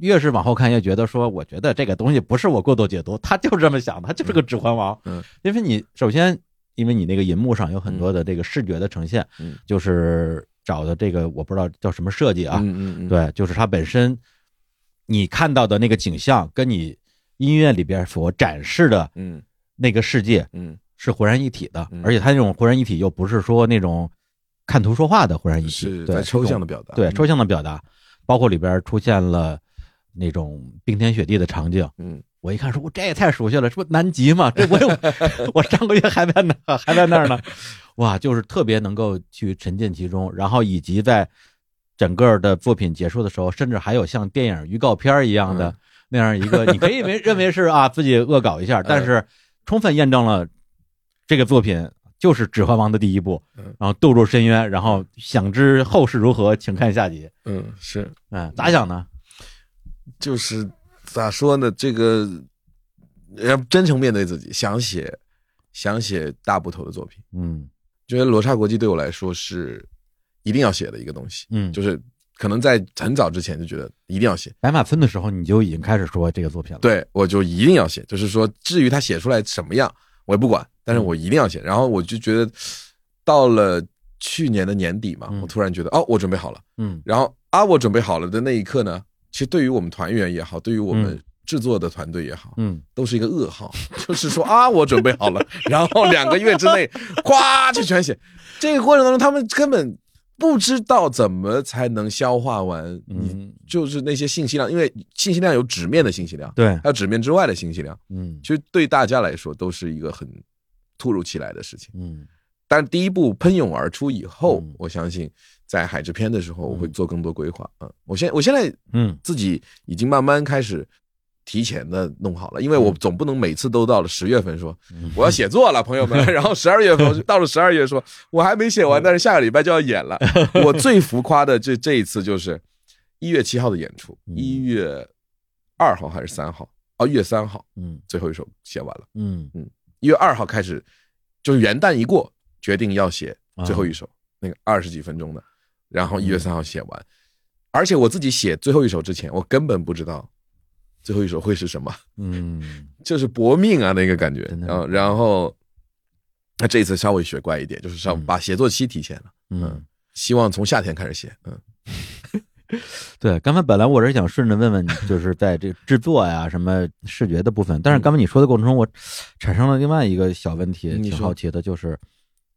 越是往后看，越觉得说，我觉得这个东西不是我过度解读，他就是这么想的，他就是个指环王。嗯，因为你首先，因为你那个银幕上有很多的这个视觉的呈现，嗯。就是找的这个我不知道叫什么设计啊，嗯嗯嗯，对，就是它本身你看到的那个景象，跟你音乐里边所展示的嗯。那个世界嗯。是浑然一体的，嗯。而且它那种浑然一体又不是说那种看图说话的浑然一体，对抽象的表达，对抽象的表达，包括里边出现了那种冰天雪地的场景。嗯。我一看说，我这也太熟悉了，这不南极嘛？这我有，我上个月还在那还在那儿呢，哇，就是特别能够去沉浸其中，然后以及在整个的作品结束的时候，甚至还有像电影预告片一样的、嗯那样一个，你可以为 认为是啊自己恶搞一下，但是充分验证了这个作品就是《指环王》的第一部嗯，然后堕入深渊，然后想知后事如何，请看下集。嗯是，嗯，咋想呢？就是咋说呢？这个要真诚面对自己，想写想写大部头的作品，嗯觉得《罗刹国际》对我来说是一定要写的一个东西，嗯，就是可能在很早之前就觉得一定要写，白马村的时候，你就已经开始说这个作品了。，对我就一定要写，就是说至于他写出来什么样我也不管，但是我一定要写。然后我就觉得到了去年的年底嘛，嗯我突然觉得哦，我准备好了。嗯然后啊，我准备好了的那一刻呢，其实对于我们团员也好，对于我们嗯制作的团队也好，嗯。都是一个噩耗，就是说啊，我准备好了，然后两个月之内，咵就全写。这个过程当中，他们根本不知道怎么才能消化完嗯，就是那些信息量，因为信息量有纸面的信息量，对，还有纸面之外的信息量，嗯。其实对大家来说都是一个很突如其来的事情。嗯。但是第一步喷涌而出以后，嗯。我相信在海之篇的时候，我会嗯。做更多规划。嗯，我现我现在嗯。自己已经慢慢开始提前的弄好了，因为我总不能每次都到了十月份说嗯。我要写作了，朋友们，然后十二月份到了十二月说我还没写完，但是下个礼拜就要演了。我最浮夸的这这一次就是一月七号的演出，嗯。一月二号还是三号？哦，一月三号嗯。最后一首写完了，嗯。嗯一月二号开始就是元旦一过，决定要写最后一首、那个二十几分钟的，然后一月三号写完，而且我自己写最后一首之前，我根本不知道最后一首会是什么，嗯。就是搏命啊那个感觉。然后然后那这一次稍微学乖一点，就是稍嗯。把写作期提前了，嗯，希望从夏天开始写，嗯。对，刚才本来我是想顺着问问你，就是在这制作呀、什么视觉的部分，但是刚才你说的过程中，我产生了另外一个小问题，挺好奇的，就是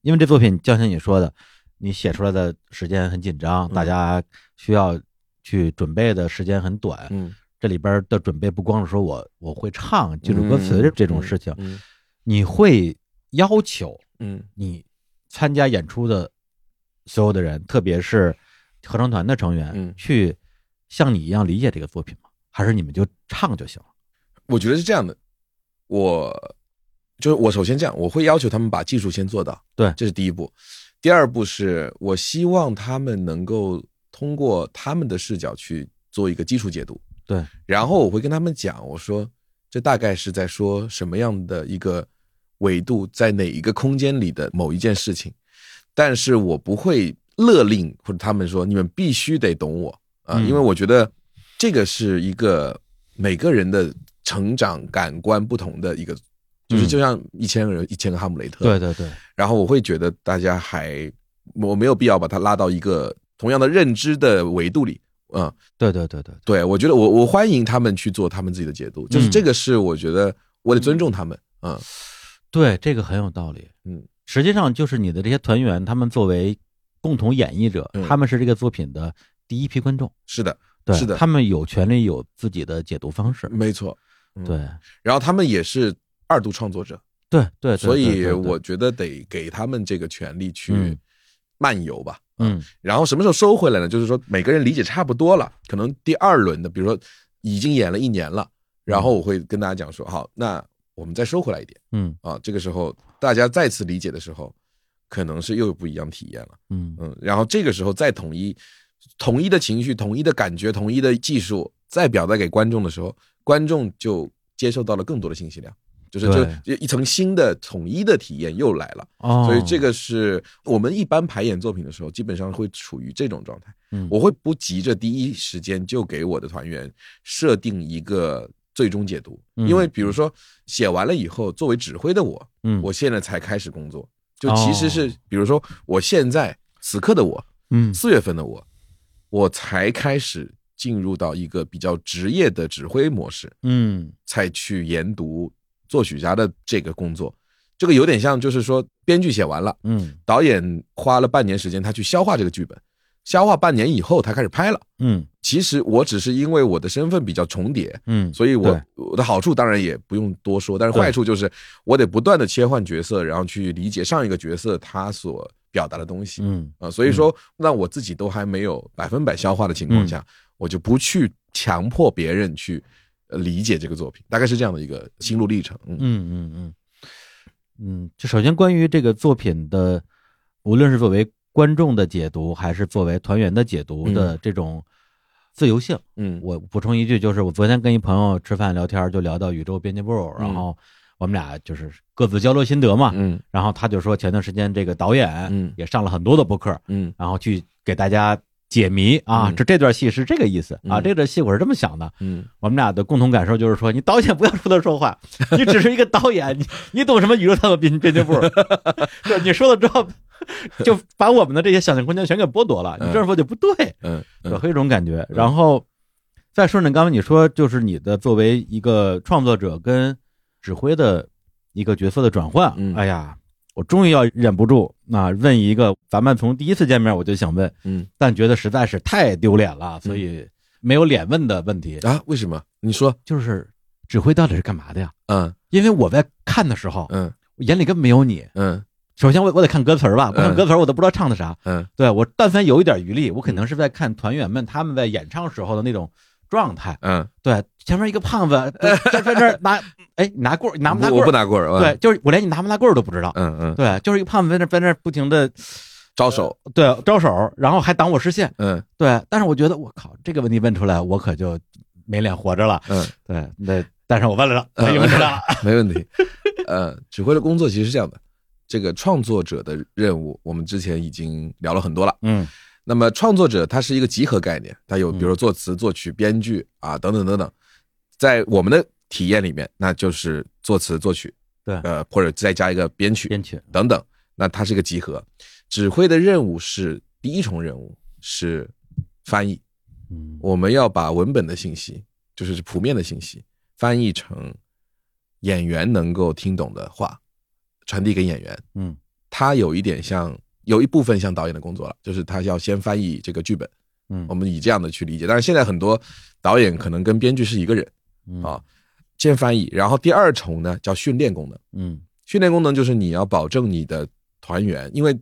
因为这作品，就像你说的，你写出来的时间很紧张，嗯。大家需要去准备的时间很短，嗯，这里边的准备不光是说我我会唱记住歌词这这种事情，嗯你会要求嗯你参加演出的所有的人，特别是合唱团的成员，嗯去像你一样理解这个作品吗？还是你们就唱就行了？我觉得是这样的，我就是我首先这样，我会要求他们把技术先做到，对这是第一步。第二步是我希望他们能够通过他们的视角去做一个基础解读，对，然后我会跟他们讲，我说这大概是在说什么样的一个维度，在哪一个空间里的某一件事情，但是我不会勒令或者他们说你们必须得懂我。啊，嗯。因为我觉得这个是一个每个人的成长感官不同的一个，就是嗯。就像一千个人一千个哈姆雷特，对对对，然后我会觉得大家还我没有必要把它拉到一个同样的认知的维度里，嗯，对对对对，对。我觉得我我欢迎他们去做他们自己的解读，就是嗯。这个是我觉得我得尊重他们，嗯。对，这个很有道理。嗯，实际上就是你的这些团员，他们作为共同演绎者，嗯。他们是这个作品的第一批观众，是的，对，是的他们有权利有自己的解读方式。没错，嗯。对，然后他们也是二度创作者，对对，对所以我觉得得给他们这个权利去嗯。漫游吧。嗯然后什么时候收回来呢？就是说每个人理解差不多了，可能第二轮的，比如说已经演了一年了，然后我会跟大家讲说，好，那我们再收回来一点嗯啊。这个时候大家再次理解的时候，可能是又有不一样体验了。嗯嗯，然后这个时候再统一，统一的情绪、统一的感觉、统一的技术，再表达给观众的时候，观众就接受到了更多的信息量，就是就一层新的统一的体验又来了。哦，所以这个是我们一般排演作品的时候，基本上会处于这种状态。嗯。我会不急着第一时间就给我的团员设定一个最终解读，嗯。因为比如说写完了以后，作为指挥的我，嗯我现在才开始工作，就其实是哦比如说我现在此刻的我，嗯。四月份的我，我才开始进入到一个比较职业的指挥模式，嗯。才去研读作曲家的这个工作。这个有点像，就是说编剧写完了，嗯导演花了半年时间，他去消化这个剧本，消化半年以后，他开始拍了。嗯其实我只是因为我的身份比较重叠，嗯，所以我我的好处当然也不用多说，但是坏处就是我得不断的切换角色，然后去理解上一个角色他所表达的东西。嗯啊，所以说，那我自己都还没有百分百消化的情况嗯下，我就不去强迫别人去呃理解这个作品，大概是这样的一个心路历程。嗯。嗯嗯嗯。嗯，就首先关于这个作品的，无论是作为观众的解读，还是作为团员的解读的这种自由性，嗯。我补充一句，就是我昨天跟一朋友吃饭聊天，就聊到宇宙编辑部，然后我们俩就是各自交流心得嘛，嗯。然后他就说前段时间这个导演嗯。也上了很多的播客，嗯。然后去给大家解谜啊，嗯。这这段戏是这个意思啊，嗯。这段戏我是这么想的，嗯。我们俩的共同感受就是说，你导演不要出来说话，你只是一个导演，你你懂什么宇宙探索编编辑部？对，你说了之后，就把我们的这些想象空间全给剥夺了。你这样说就不对，嗯有会有一种感觉。然后再顺着，刚才你说就是你的作为一个创作者跟指挥的一个角色的转换，嗯。哎呀，我终于要忍不住啊，问一个咱们从第一次见面我就想问，嗯但觉得实在是太丢脸了，所以没有脸问的问题。啊，为什么？你说，就是指挥到底是干嘛的呀？嗯因为我在看的时候，嗯我眼里根本没有你。嗯首先我我得看歌词儿吧，不看嗯歌词儿我都不知道唱的啥。嗯对我但凡有一点余力，我可能是在看团员们他们在演唱时候的那种状态。嗯，对，前面一个胖子在在在那拿，哎，你拿棍儿，你拿不拿我我不棍儿？拿棍儿，对，，就是我连你拿不拿棍儿都不知道。嗯嗯，对，就是一个胖子在那在那不停的招手，对招手，然后还挡我视线。嗯对，但是我觉得我靠，这个问题问出来，我可就没脸活着了。嗯，对，那但是我问了，我嗯已经问出来了。没问题。呃，指挥的工作其实是这样的，这个创作者的任务，我们之前已经聊了很多了。嗯那么创作者他是一个集合概念，他有嗯。比如说作词、作曲、编剧啊等等等等，在我们的体验里面，那就是作词、作曲，对。呃，或者再加一个编曲编曲，等等，那它是一个集合。指挥的任务是第一重任务是翻译，嗯。我们要把文本的信息，就是谱面的信息，翻译成演员能够听懂的话，传递给演员。嗯。它有一点像，有一部分像导演的工作了，就是他要先翻译这个剧本。嗯，我们以这样的去理解。但是现在很多导演可能跟编剧是一个人嗯啊，先翻译，然后第二重呢叫训练功能。嗯训练功能就是你要保证你的团员，因为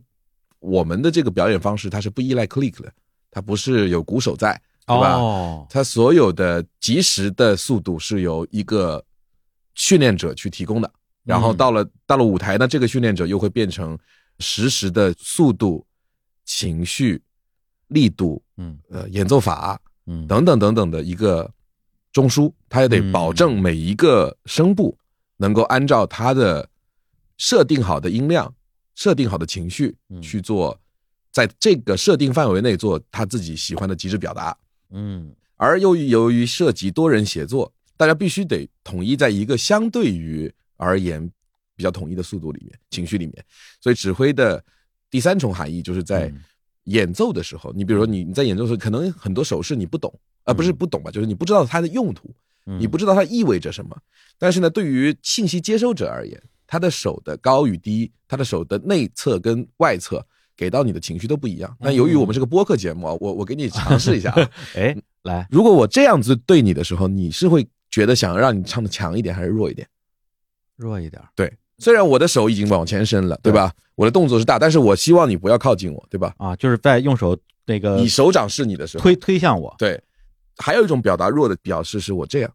我们的这个表演方式它是不依赖 click 的，它不是有鼓手在，对吧？哦它所有的及时的速度是由一个训练者去提供的，然后嗯到了、到了舞台呢，这个训练者又会变成实时的速度、情绪、力度、嗯。呃演奏法嗯。等等等等的一个中枢，他也得保证每一个声部能够按照他的设定好的音量、设定好的情绪嗯。去做，在这个设定范围内做他自己喜欢的极致表达。嗯。而由于由于涉及多人协作，大家必须得统一在一个相对于而言比较统一的速度里面、情绪里面。所以指挥的第三重含义就是在嗯。演奏的时候，你比如说你你在演奏的时候，可能很多手势你不懂，啊、不是不懂吧，就是你不知道它的用途，嗯。你不知道它意味着什么。但是呢，对于信息接收者而言，他的手的高与低，他的手的内侧跟外侧给到你的情绪都不一样。那由于我们是个播客节目啊，我我给你尝试一下啊，哎，来，如果我这样子对你的时候，你是会觉得想让你唱的强一点还是弱一点？弱一点对，虽然我的手已经往前伸了，对。吧？我的动作是大，但是我希望你不要靠近我，对吧？啊，就是在用手那个你手掌是你的时候，推推向我。对。还有一种表达弱的表示是我这样，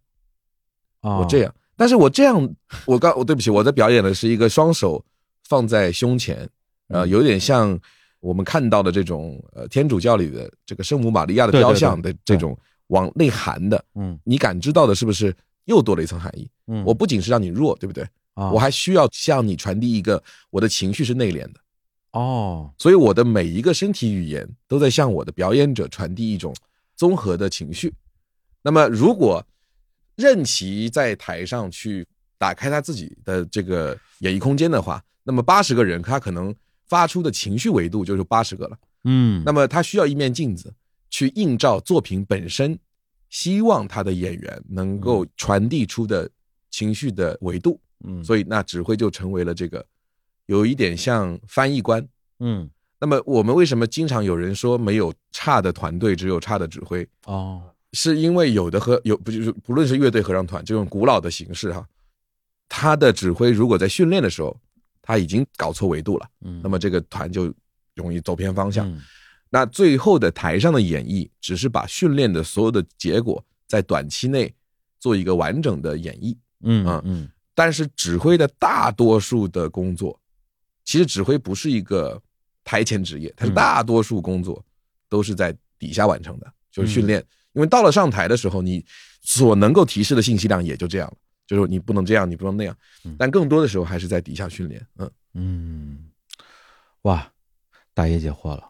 啊，我这样，但是我这样，我刚 我对不起，我在表演的是一个双手放在胸前，呃，嗯。有点像我们看到的这种呃天主教里的这个圣母玛利亚的雕像的这种往内含的，嗯。你感知到的是不是又多了一层含义？嗯，我不仅是让你弱，对不对？啊我还需要向你传递一个我的情绪是内敛的，哦，所以我的每一个身体语言都在向我的表演者传递一种综合的情绪。那么，如果任其在台上去打开他自己的这个演艺空间的话，那么八十个人他可能发出的情绪维度就是八十个了。嗯，那么他需要一面镜子去映照作品本身，希望他的演员能够传递出的情绪的维度。嗯，所以那指挥就成为了这个有一点像翻译官。嗯那么我们为什么经常有人说没有差的团队，只有差的指挥？哦，是因为有的和有不就是不论是乐队合唱团这种古老的形式哈，他的指挥如果在训练的时候他已经搞错维度了，嗯，那么这个团就容易走偏方向。嗯那最后的台上的演绎，只是把训练的所有的结果在短期内做一个完整的演绎。嗯啊嗯但是指挥的大多数的工作，其实指挥不是一个台前职业，它是嗯大多数工作都是在底下完成的，就是训嗯练。因为到了上台的时候，你所能够提示的信息量也就这样了，就是你不能这样，你不能那样嗯。但更多的时候还是在底下训练。嗯嗯，哇，大爷解惑了。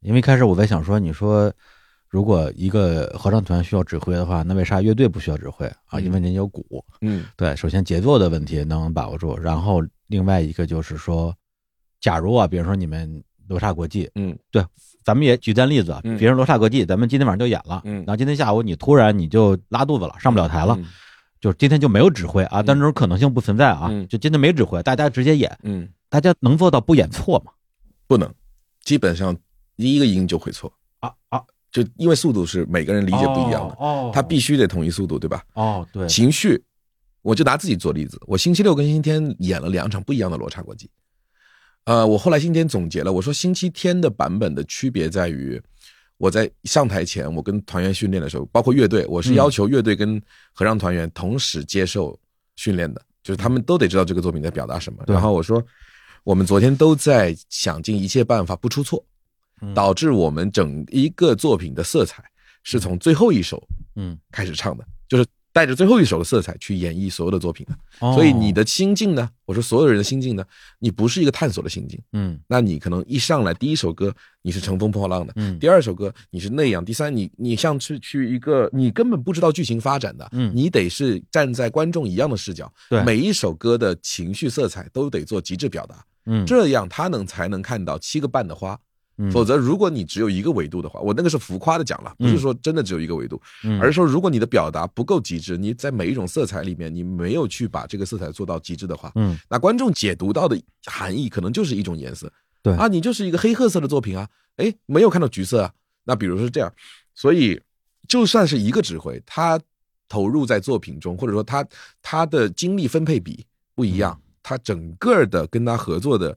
因为开始我在想说，你说如果一个合唱团需要指挥的话，那为啥乐队不需要指挥？啊？嗯。因为您有鼓。嗯。对，首先节奏的问题能把握住，然后另外一个就是说，假如啊，比如说你们罗刹国际，嗯。对咱们也举单例子比如罗刹国际，咱们今天晚上就演了，嗯。然后今天下午你突然你就拉肚子了，上不了台了，嗯。就是今天就没有指挥啊，但这种可能性不存在啊，嗯。就今天没指挥，大家直接演，嗯，大家能做到不演错吗？不能，基本上第一个音就会错，啊啊，就因为速度是每个人理解不一样的，哦，它必须得统一速度，对吧？哦对，情绪，我就拿自己做例子，我星期六跟星期天演了两场不一样的罗刹国际。呃，我后来星期天总结了，我说星期天的版本的区别在于，我在上台前，我跟团员训练的时候，包括乐队，我是嗯要求乐队跟合唱团员同时接受训练的，就是他们都得知道这个作品在表达什么。然后我说，我们昨天都在想尽一切办法不出错，嗯导致我们整一个作品的色彩是从最后一首嗯，开始唱的，就是带着最后一首的色彩去演绎所有的作品的。哦。所以你的心境呢，我说所有人的心境呢，你不是一个探索的心境，嗯。那你可能一上来第一首歌你是乘风破浪的，嗯。第二首歌你是那样，第三你你像是去一个你根本不知道剧情发展的，嗯。你得是站在观众一样的视角，对。每一首歌的情绪色彩都得做极致表达，嗯。这样他能才能看到七个半的花。嗯。否则，如果你只有一个维度的话，我那个是浮夸的讲了，不是说真的只有一个维度，嗯。而是说如果你的表达不够极致，你在每一种色彩里面你没有去把这个色彩做到极致的话，嗯。那观众解读到的含义可能就是一种颜色，对。啊，你就是一个黑褐色的作品啊，哎，没有看到橘色啊，那比如说是这样，所以就算是一个指挥，他投入在作品中，或者说他他的精力分配比不一样，他整个的跟他合作的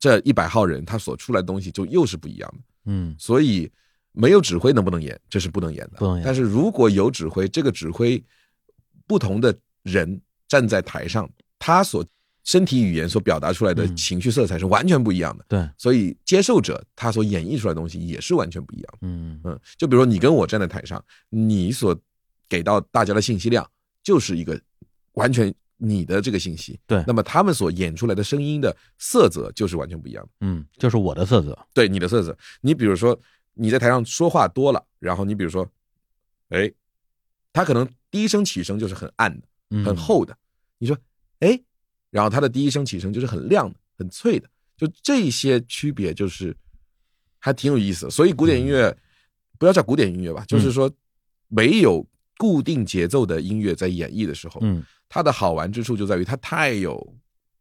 这一百号人，他所出来的东西就又是不一样的。嗯所以没有指挥能不能演，这是不能演的。不能演但是如果有指挥，这个指挥不同的人站在台上，他所身体语言所表达出来的嗯情绪色彩是完全不一样的。对，所以接受者他所演绎出来的东西也是完全不一样的。嗯嗯，就比如说你跟我站在台上，你所给到大家的信息量就是一个完全你的这个信息。对那么他们所演出来的声音的色泽就是完全不一样的。嗯，就是我的色泽，对你的色泽。你比如说你在台上说话多了，然后你比如说，哎，他可能第一声起声就是很暗的、嗯很厚的，你说哎，然后他的第一声起声就是很亮的、很脆的，就这些区别就是还挺有意思的。所以古典音乐不要叫古典音乐吧，就是说没有固定节奏的音乐在演绎的时候，嗯它的好玩之处就在于它太有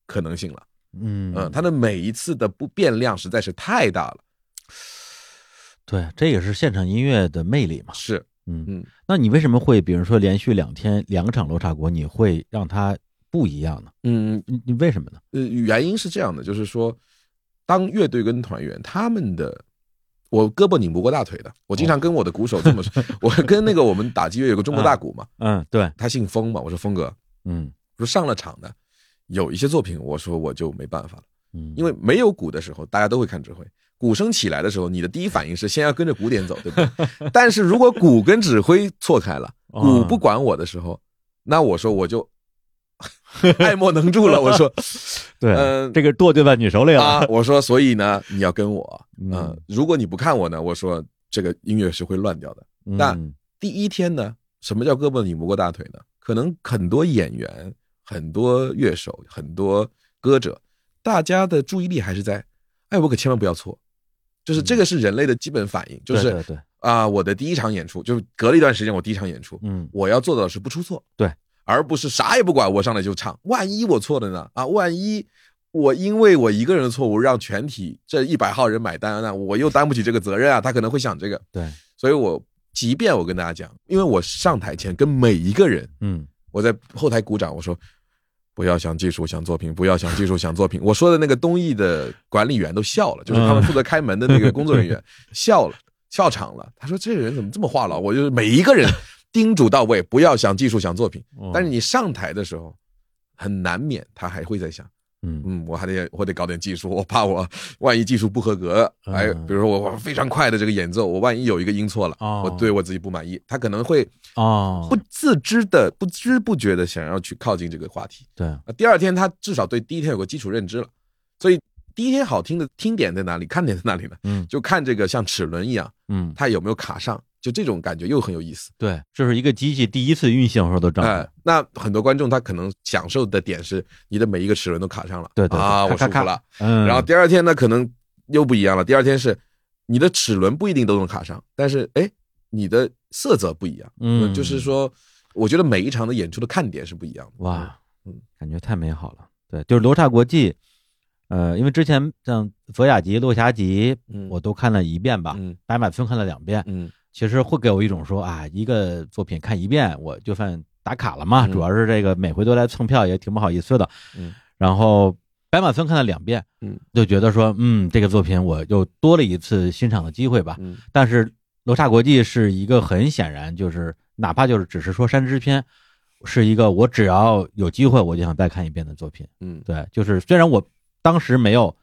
可能性了。嗯嗯，它的每一次的不变量实在是太大了。对，这也是现场音乐的魅力嘛。是，嗯嗯，那你为什么会比如说连续两天两场罗刹国，你会让它不一样呢？嗯，你你为什么呢？呃，原因是这样的，就是说，当乐队跟团员他们的，我胳膊拧不过大腿的，我经常跟我的鼓手这么说，我跟那个我们打击乐有个中国大鼓嘛，嗯，对，他姓封嘛，我说峰哥，嗯我说上了场的有一些作品，我说我就没办法了，嗯，因为没有鼓的时候，大家都会看指挥。鼓声起来的时候，你的第一反应是先要跟着鼓点走，对不对？但是如果鼓跟指挥错开了，哦鼓不管我的时候，那我说我就 爱莫能助了。我说，对，嗯这个舵就在你手里了。啊，我说，所以呢，你要跟我，嗯嗯，如果你不看我呢，我说这个音乐是会乱掉的。那嗯第一天呢，什么叫胳膊拧不过大腿呢？可能很多演员、很多乐手、很多歌者，大家的注意力还是在，哎，我可千万不要错，就是这个是人类的基本反应，就是对对对，啊，我的第一场演出，就是隔了一段时间，我第一场演出，嗯我要做到的是不出错，对，而不是啥也不管，我上来就唱。万一我错了呢？啊，万一我因为我一个人的错误让全体这一百号人买单，那我又担不起这个责任啊。他可能会想这个，对，所以我即便我跟大家讲，因为我上台前跟每一个人，嗯我在后台鼓掌，我说。不要想技术想作品，不要想技术想作品。我说的那个东艺的管理员都笑了，就是他们负责开门的那个工作人员 笑了，笑场了。他说：“这个人怎么这么话痨？”我就是每一个人叮嘱到位，不要想技术想作品。哦但是你上台的时候，很难免他还会在想，嗯嗯，我还得我得搞点技术，我怕我万一技术不合格，嗯哎，比如说我我非常快的这个演奏，我万一有一个音错了，哦我对我自己不满意，他可能会哦不，自知的、不知不觉的想要去靠近这个话题。对，啊，第二天他至少对第一天有个基础认知了，所以第一天好听的听点在哪里，看点在哪里呢？嗯就看这个像齿轮一样，嗯，它有没有卡上，就这种感觉又很有意思。对，这是一个机器第一次运行的时候的状哎态。，那很多观众他可能享受的点是你的每一个齿轮都卡上了，对对对啊，我舒服了。嗯，然后第二天呢，可能又不一样了。第二天是你的齿轮不一定都能卡上，但是哎，你的色泽不一样。嗯就是说，我觉得每一场的演出的看点是不一样的。哇，嗯，感觉太美好了。对，就是罗刹国际，呃，因为之前像佛雅集、落霞集，嗯我都看了一遍吧，嗯白马村看了两遍，嗯其实会给我一种说啊，一个作品看一遍我就算打卡了嘛，嗯主要是这个每回都来蹭票也挺不好意思的。嗯，然后白马村看了两遍，嗯，就觉得说，嗯，这个作品我又多了一次欣赏的机会吧。嗯但是罗刹国际是一个很显然就是哪怕就是只是说山之篇，是一个我只要有机会我就想再看一遍的作品。嗯对，就是虽然我当时没有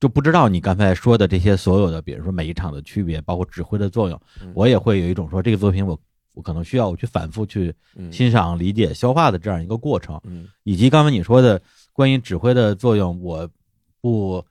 就不知道你刚才说的这些所有的，比如说每一场的区别，包括指挥的作用，嗯。我也会有一种说这个作品我我可能需要我去反复去嗯。欣赏、理解、消化的这样一个过程。嗯。以及刚才你说的关于指挥的作用，我不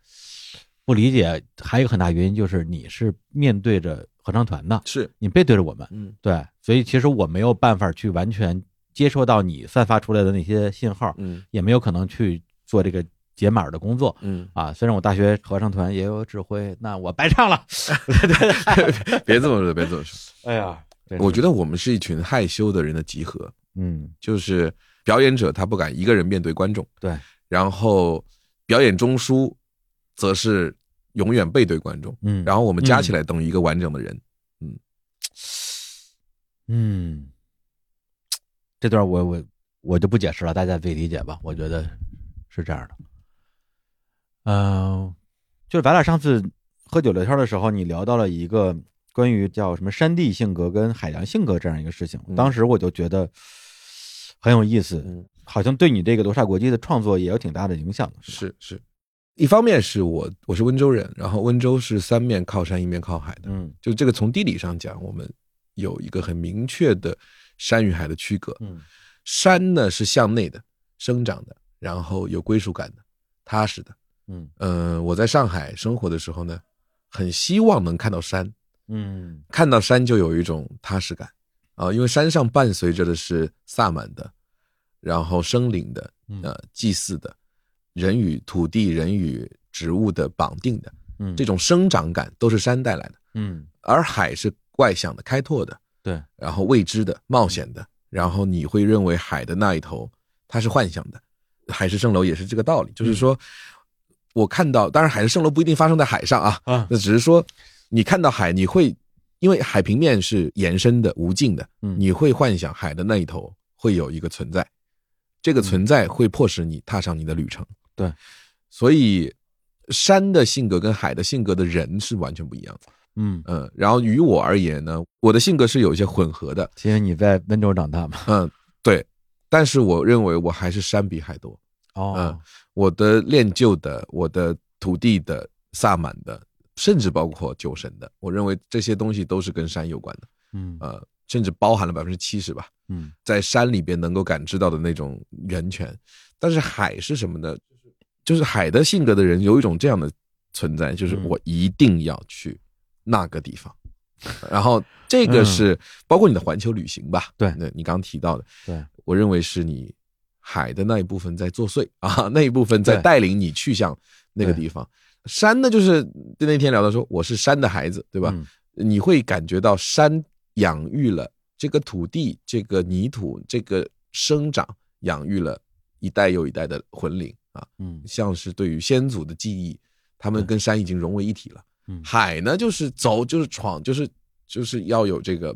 不理解，还有一个很大原因就是你是面对着合唱团的，是。你背对着我们，嗯。对，所以其实我没有办法去完全接受到你散发出来的那些信号，嗯。也没有可能去做这个解码的工作。嗯，啊，虽然我大学合唱团也有指挥，那我白唱了。别这么说，别这么说。哎呀，我觉得我们是一群害羞的人的集合，嗯，就是表演者他不敢一个人面对观众，对，然后表演中枢则是永远背对观众，嗯，然后我们加起来等于一个完整的人。嗯，这段我我我就不解释了，大家自己理解吧。我觉得是这样的。嗯、就是咱俩上次喝酒聊天的时候，你聊到了一个关于叫什么山地性格跟海洋性格这样一个事情，嗯当时我就觉得很有意思，嗯，好像对你这个罗刹国际的创作也有挺大的影响？是是，一方面是我我是温州人，然后温州是三面靠山一面靠海的，嗯就这个从地理上讲，我们有一个很明确的山与海的区隔。嗯山呢是向内的、生长的，然后有归属感的、踏实的。嗯。嗯、我在上海生活的时候呢，很希望能看到山，嗯。看到山就有一种踏实感。啊，因为山上伴随着的是萨满的，然后生灵的，祭祀的，人与土地、人与植物的绑定的，嗯，这种生长感都是山带来的，嗯。而海是外向的、开拓的，对，然后未知的、冒险的，然后你会认为海的那一头它是幻想的。海市蜃楼也是这个道理，就是说，我看到，当然海市蜃楼不一定发生在海上啊，啊那只是说你看到海，你会因为海平面是延伸的、无尽的，嗯你会幻想海的那一头会有一个存在，这个存在会迫使你踏上你的旅程。对，所以山的性格跟海的性格的人是完全不一样的。嗯，嗯，然后于我而言呢，我的性格是有一些混合的，其实你在温州长大嘛。嗯，对，但是我认为我还是山比海多。哦嗯，我的练就的，我的土地的、萨满的，甚至包括酒神的，我认为这些东西都是跟山有关的。嗯呃，甚至包含了百分之七十吧，嗯在山里边能够感知到的那种源泉。但是海是什么呢？就是海的性格的人有一种这样的存在，就是嗯我一定要去那个地方。然后这个是包括你的环球旅行吧？嗯对那你刚刚提到的，对，我认为是你海的那一部分在作祟啊，那一部分在带领你去向那个地方。山呢，就是就那天聊到说，我是山的孩子，对吧？嗯你会感觉到山养育了这个土地、这个泥土、这个生长，养育了一代又一代的魂灵啊，嗯像是对于先祖的记忆，他们跟山已经融为一体了。嗯海呢，就是走，就是闯，就是就是要有这个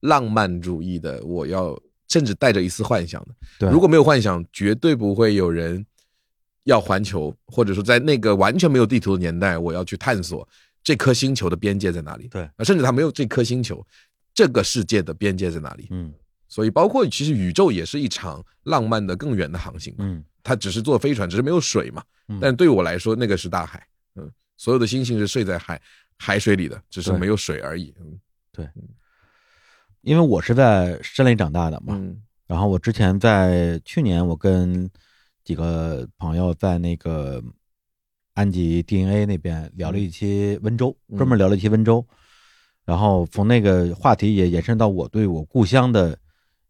浪漫主义的，我要甚至带着一丝幻想的。对，如果没有幻想，绝对不会有人要环球，或者说在那个完全没有地图的年代，我要去探索这颗星球的边界在哪里。对啊，甚至它没有这颗星球，这个世界的边界在哪里？嗯所以，包括其实宇宙也是一场浪漫的更远的航行嘛。嗯它只是坐飞船，只是没有水嘛。嗯但对我来说，那个是大海。嗯，所有的星星是睡在海海水里的，只是没有水而已。嗯因为我是在山里长大的嘛，嗯然后我之前在去年，我跟几个朋友在那个安吉 DNA 那边聊了一期温州，嗯专门聊了一期温州，然后从那个话题也延伸到我对我故乡的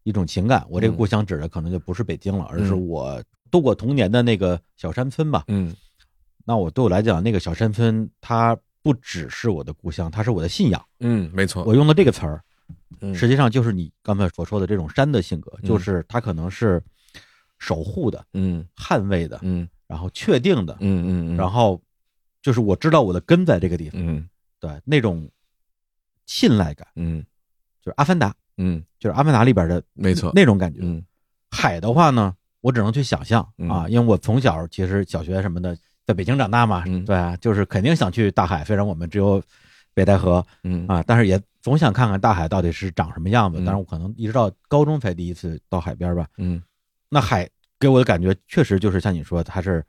一种情感。我这个嗯故乡指的可能就不是北京了，而是嗯我度过童年的那个小山村吧。嗯那我对我来讲，那个小山村它不只是我的故乡，它是我的信仰。嗯，没错。我用的这个词儿，嗯实际上就是你刚才所说的这种山的性格，嗯。就是它可能是守护的、嗯。捍卫的，嗯。然后确定的，嗯嗯，然后就是我知道我的根在这个地方，嗯。对那种信赖感，嗯就是《阿凡达》，嗯，就是《阿凡达》里边的没错。那种感觉。嗯。海的话呢，我只能去想象嗯啊，因为我从小其实小学什么的在北京长大嘛，嗯。对啊，就是肯定想去大海，虽然我们只有北戴河嗯。啊，但是也总想看看大海到底是长什么样子。嗯但是我可能一直到高中才第一次到海边吧。嗯那海给我的感觉确实就是像你说，它是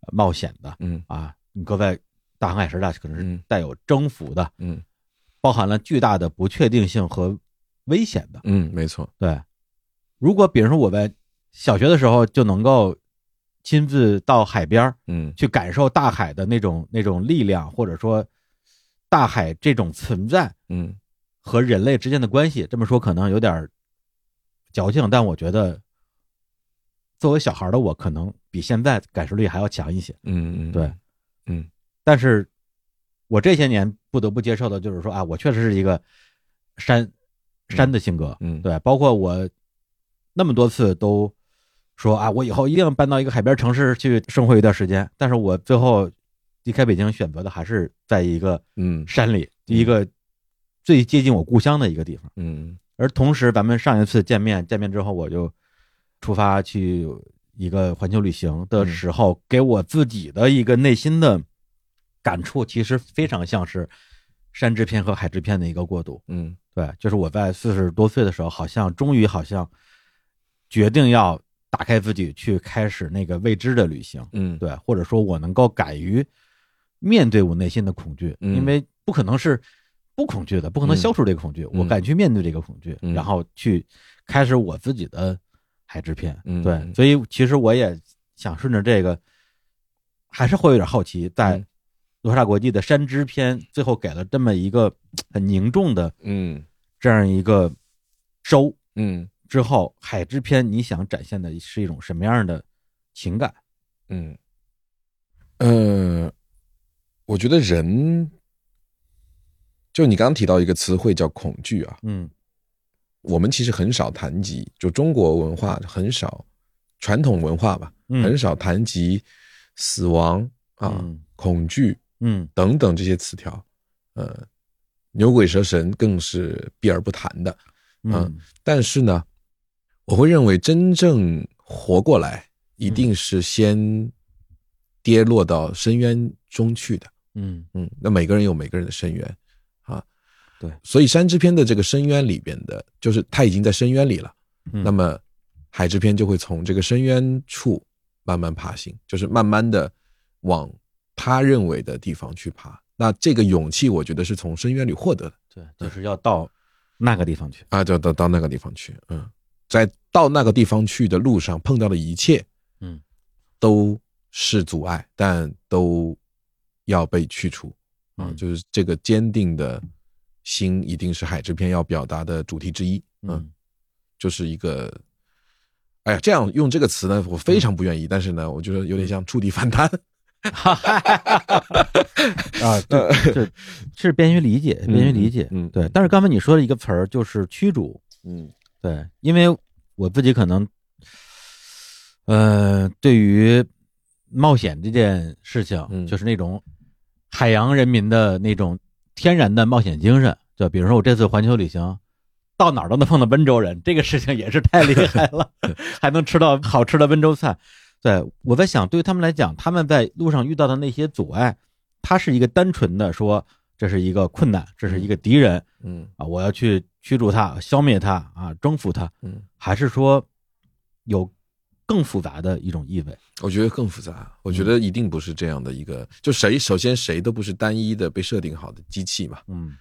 呃冒险的嗯啊。你搁在大航海时代，可能是嗯带有征服的，嗯包含了巨大的不确定性和危险的。嗯，没错。对，如果比如说我在小学的时候就能够亲自到海边儿嗯去感受大海的那种那种力量，或者说大海这种存在嗯和人类之间的关系，这么说可能有点儿矫情，但我觉得作为小孩的我，可能比现在感受力还要强一些。嗯嗯，对，嗯。但是我这些年不得不接受的就是说啊，我确实是一个山山的性格，嗯。对，包括我那么多次都说啊，我以后一定要搬到一个海边城市去生活一段时间，但是我最后离开北京，选择的还是在一个嗯。山里，一个最接近我故乡的一个地方。嗯而同时，咱们上一次见面，见面之后我就出发去一个环球旅行的时候，给我自己的一个内心的感触，其实非常像是山之片和海之片的一个过渡。嗯对，就是我在四十多岁的时候，好像终于好像决定要打开自己去开始那个未知的旅行。嗯，对，或者说我能够敢于面对我内心的恐惧，嗯因为不可能是不恐惧的，不可能嗯。消除这个恐惧，我敢去面对这个恐惧，嗯。然后去开始我自己的海之篇。嗯。对，所以其实我也想顺着这个，还是会有点好奇，在嗯。罗刹国际的山之篇最后给了这么一个很凝重的嗯。这样一个收嗯。之后，海之篇你想展现的是一种什么样的情感？嗯，呃，我觉得人，就你刚刚提到一个词汇叫恐惧啊，嗯我们其实很少谈及，就中国文化很少，传统文化吧，嗯很少谈及死亡啊、嗯恐惧嗯等等这些词条，呃，牛鬼蛇神更是避而不谈的。嗯但是呢，我会认为真正活过来，一定是先跌落到深渊中去的。嗯嗯，那每个人有每个人的深渊啊。对所以山之篇的这个深渊里边的，就是他已经在深渊里了。嗯那么海之篇就会从这个深渊处慢慢爬行，就是慢慢的往他认为的地方去爬。那这个勇气，我觉得是从深渊里获得的对，就是要到那个地方去。啊，就到到那个地方去。嗯，在到那个地方去的路上碰到的一切，嗯，都是阻碍，但都要被去除。啊，嗯就是这个坚定的心，一定是海之篇要表达的主题之一。嗯，嗯就是一个，哎呀，这样用这个词呢，我非常不愿意，但是呢，我觉得有点像触底反弹。啊，这这是便于理解，便于理解。嗯嗯对。但是刚才你说的一个词儿就是驱逐，嗯对，因为我自己可能，呃，对于冒险这件事情，嗯就是那种海洋人民的那种天然的冒险精神，就比如说我这次环球旅行。到哪儿都能碰到温州人，这个事情也是太厉害了，还能吃到好吃的温州菜。对我在想，对于他们来讲，他们在路上遇到的那些阻碍，它是一个单纯的说这是一个困难，这是一个敌人，嗯啊，我要去驱逐他、消灭他啊，征服他，嗯，还是说有更复杂的一种意味？我觉得更复杂。我觉得一定不是这样的一个，就谁首先谁都不是单一的被设定好的机器嘛。嗯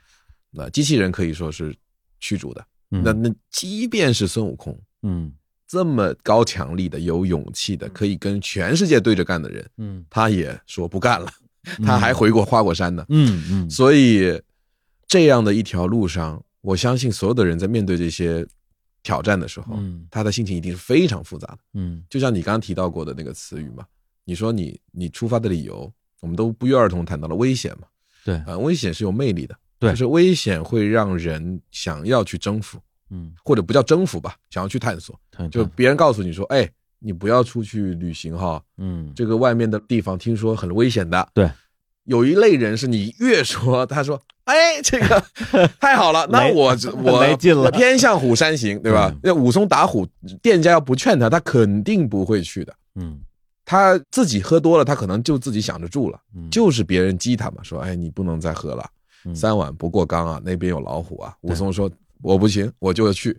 那机器人可以说是驱逐的，嗯那那即便是孙悟空嗯这么高强力的、有勇气的，可以跟全世界对着干的人，嗯他也说不干了，他还回过花果山呢。嗯嗯所以这样的一条路上，我相信所有的人在面对这些挑战的时候，嗯他的心情一定是非常复杂的。嗯就像你刚刚提到过的那个词语嘛，你说你你出发的理由，我们都不约而同谈到了危险嘛。对啊、危险是有魅力的，对就是危险会让人想要去征服，嗯，或者不叫征服吧，想要去探索。对就别人告诉你说，哎，你不要出去旅行哈，嗯这个外面的地方听说很危险的。对，有一类人是你越说，他说，哎，这个 太好了，那来我 我没劲了我偏向虎山行，对吧嗯？那武松打虎，店家要不劝他，他肯定不会去的。嗯他自己喝多了，他可能就自己想着住了，嗯就是别人激他嘛，说，哎，你不能再喝了，嗯三碗不过冈啊，那边有老虎啊。武松说，我不行，我就要去。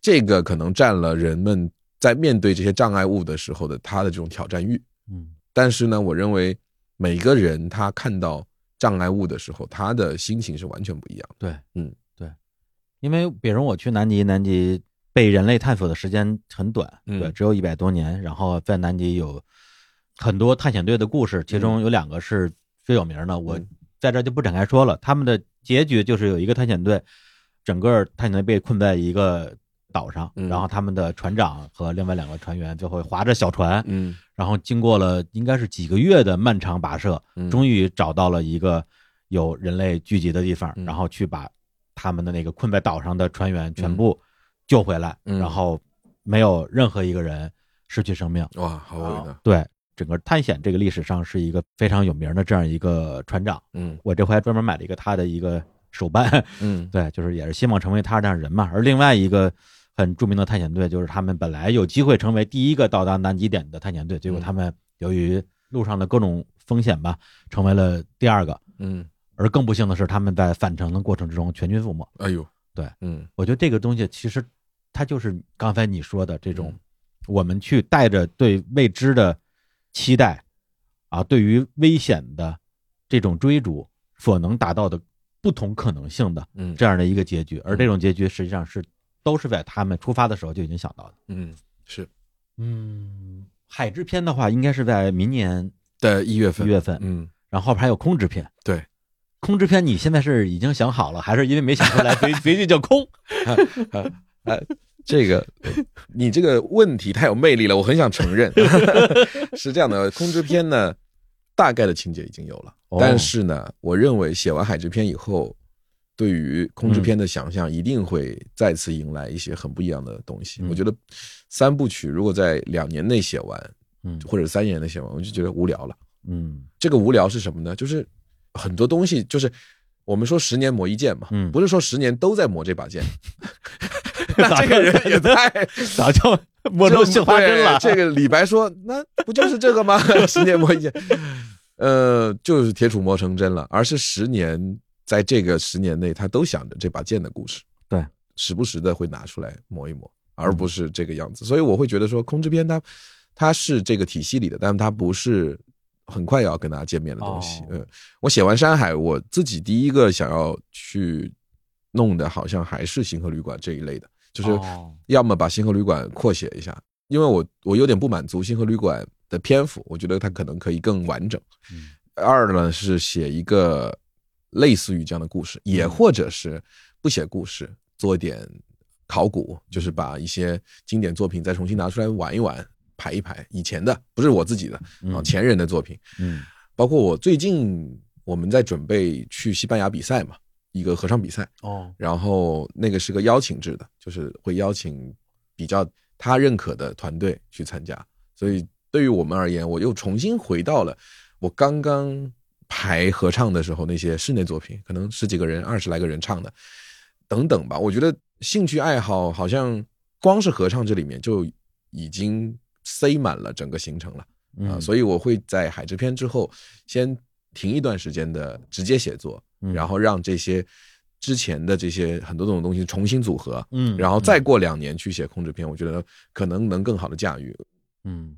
这个可能占了人们在面对这些障碍物的时候的他的这种挑战欲。嗯但是呢，我认为每个人他看到障碍物的时候，他的心情是完全不一样的。对嗯对，因为比如我去南极，南极被人类探索的时间很短，嗯对，只有一百多年。然后在南极有很多探险队的故事，其中有两个是最有名的，我嗯在这就不展开说了。他们的结局就是有一个探险队，整个探险队被困在一个岛上，嗯然后他们的船长和另外两个船员就会划着小船，嗯然后经过了应该是几个月的漫长跋涉，嗯终于找到了一个有人类聚集的地方，嗯然后去把他们的那个困在岛上的船员全部救回来，嗯然后没有任何一个人失去生命。哇，好伟大。对，整个探险这个历史上是一个非常有名的这样一个船长。嗯我这回还专门买了一个他的一个手办，嗯 对，就是也是希望成为他这样人嘛。而另外一个很著名的探险队，就是他们本来有机会成为第一个到达南极点的探险队，结果他们由于路上的各种风险吧，成为了第二个。嗯，而更不幸的是，他们在返程的过程之中全军覆没。哎呦，对，嗯。我觉得这个东西其实它就是刚才你说的这种嗯，我们去带着对未知的期待啊，对于危险的这种追逐所能达到的不同可能性的嗯。这样的一个结局，而这种结局实际上是都是在他们出发的时候就已经想到的。嗯是嗯，海之篇的话，应该是在明年的一月份一月份，嗯，然后后边还有空之篇。对，空之篇你现在是已经想好了，还是因为没想出来，所以所以就叫空？哎，这个你这个问题太有魅力了，我很想承认。是这样的，空之篇呢，大概的情节已经有了，哦但是呢，我认为写完海之篇以后，对于空制片的想象一定会再次迎来一些很不一样的东西。嗯我觉得三部曲如果在两年内写完，嗯或者三年内写完，我就觉得无聊了。嗯这个无聊是什么呢？就是很多东西，就是我们说十年磨一剑嘛，嗯不是说十年都在磨这把剑。那这个人也太 早就磨出绣花针了。这个李白说，那不就是这个吗？十年磨一剑，呃，就是铁杵磨成针了，而是十年，在这个十年内，他都想着这把剑的故事，对，时不时的会拿出来磨一磨，而不是这个样子。所以我会觉得说，空之篇它它是这个体系里的，但它不是很快要跟大家见面的东西。哦嗯，我写完山海，我自己第一个想要去弄的，好像还是星河旅馆这一类的，就是哦要么把星河旅馆扩写一下，因为我我有点不满足星河旅馆的篇幅，我觉得它可能可以更完整。嗯二呢是写一个类似于这样的故事，也嗯。或者是不写故事，做一点考古，就是把一些经典作品再重新拿出来玩一玩，排一排以前的，不是我自己的啊，嗯前人的作品，嗯。包括我最近我们在准备去西班牙比赛嘛，一个合唱比赛，哦。然后那个是个邀请制的，就是会邀请比较他认可的团队去参加。所以对于我们而言，我又重新回到了我刚刚排合唱的时候那些室内作品，可能十几个人、二十来个人唱的，等等吧。我觉得兴趣爱好好像光是合唱这里面就已经塞满了整个行程了。啊，嗯所以我会在海之篇之后先停一段时间的直接写作，嗯然后让这些之前的这些很多种东西重新组合，嗯然后再过两年去写控制篇，我觉得可能能更好的驾驭。嗯，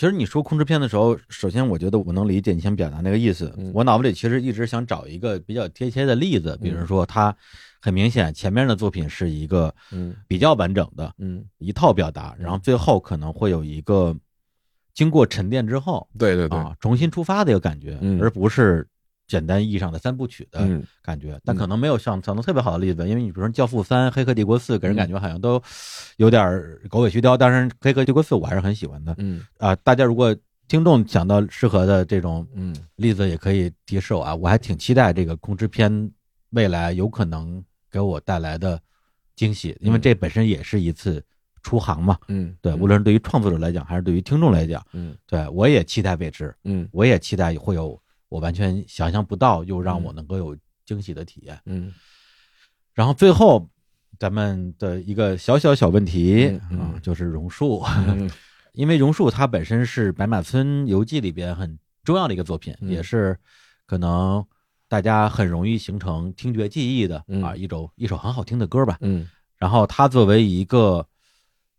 其实你说控制片的时候，首先我觉得我能理解你想表达那个意思。嗯。我脑子里其实一直想找一个比较贴切的例子，比如说他很明显前面的作品是一个嗯。比较完整的嗯，一套表达，然后最后可能会有一个经过沉淀之后对对对，啊重新出发的一个感觉，嗯。而不是简单意义上的三部曲的嗯感觉。但可能没有像想到特别好的例子，因为你比如说《教父三》《黑客帝国四》，给人感觉好像都有点儿狗尾续貂。当然，《黑客帝国四》我还是很喜欢的嗯啊、大家如果听众想到适合的这种嗯例子，也可以提示我啊。我还挺期待这个空之篇未来有可能给我带来的惊喜，因为这本身也是一次出航嘛。嗯，对，无论是对于创作者来讲，还是对于听众来讲，嗯对我也期待未知，嗯我也期待会有我完全想象不到又让我能够有惊喜的体验。嗯。然后最后，咱们的一个小小小问题嗯嗯。啊，就是榕树，嗯 因为榕树它本身是《白马村游记》里边很重要的一个作品，嗯。也是可能大家很容易形成听觉记忆的嗯。啊一首一首很好听的歌吧。嗯。然后它作为一个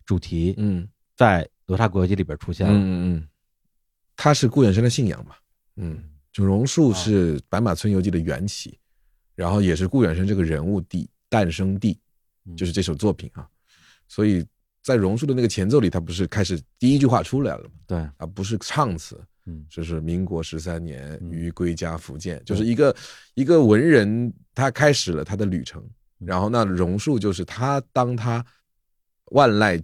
主题，嗯在《罗刹国游记》里边出现了。嗯嗯，它是顾远生的信仰嘛，嗯，就榕树是《白马村游记》的缘起，然后也是顾远生这个人物地诞生地，嗯。就是这首作品啊。所以在榕树的那个前奏里，他不是开始第一句话出来了吗？对，啊，不是唱词，嗯。就是民国十三年嗯。于归家福建，就是一个一个文人他开始了他的旅程，嗯。然后那榕树就是他当他万籁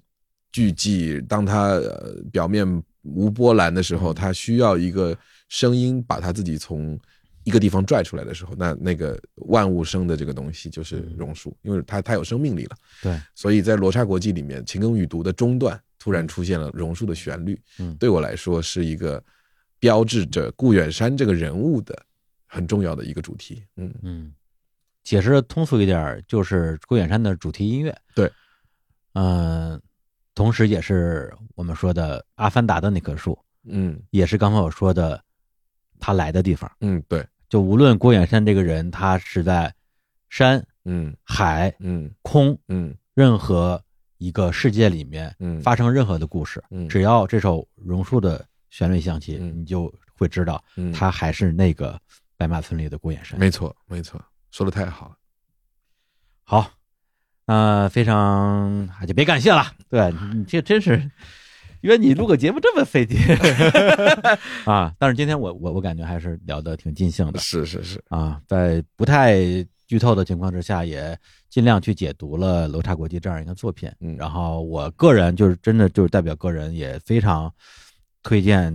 俱寂，当他呃表面无波澜的时候，嗯。他需要一个声音把他自己从一个地方拽出来的时候，那那个万物生的这个东西就是嗯。榕树，因为它它有生命力了。对，所以在《罗刹国际》里面，秦庚语读的中段突然出现了榕树的旋律，嗯。对我来说是一个标志着顾远山这个人物的很重要的一个主题。嗯。嗯，解释的通俗一点，就是顾远山的主题音乐。对，嗯、同时也是我们说的《阿凡达》的那棵树，嗯。也是刚才我说的他来的地方。嗯，对，就无论郭远山这个人，他是在山、嗯。海、嗯。空嗯。任何一个世界里面嗯。发生任何的故事，嗯。只要这首榕树的旋律响起，嗯。你就会知道嗯，他还是那个白马村里的郭远山。没错没错，说的太好了。好，那非常啊就别感谢了，对你这真是约你录个节目这么费劲。啊！但是今天我我我感觉还是聊得挺尽兴的。是是是，啊，在不太剧透的情况之下，也尽量去解读了《罗刹国际》这样一个作品。嗯。然后我个人就是真的就是代表个人，也非常推荐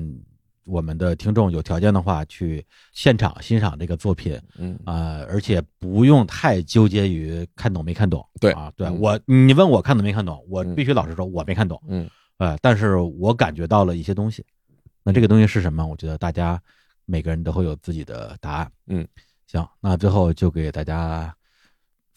我们的听众有条件的话，去现场欣赏这个作品。嗯。啊、而且不用太纠结于看懂没看懂。对。啊，对嗯。我，你问我看懂没看懂，我嗯。必须老实说，我没看懂。嗯呃，但是我感觉到了一些东西。那这个东西是什么？我觉得大家每个人都会有自己的答案。嗯，行，那最后就给大家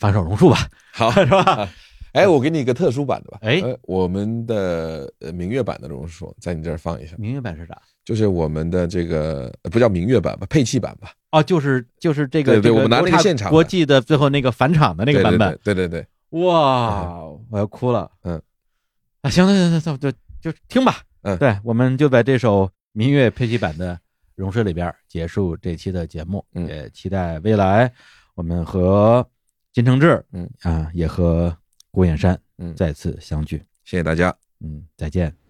反手榕树吧，好，是吧？哎，我给你一个特殊版的吧。哎呃我们的呃明月版的榕树在你这儿放一下，明月版是啥？就是我们的这个呃不叫明月版吧，配器版吧。哦，就是就是这个对对我们拿那个现场国际的最后那个返场的那个版本，对对对对对哇，我要哭了。嗯，啊，行行行行，就就听吧。嗯对，我们就在这首民乐配器版的《融水》里边结束这期的节目。嗯也期待未来我们和金承志，嗯啊，也和郭燕山，嗯再次相聚。谢谢大家。嗯，再见。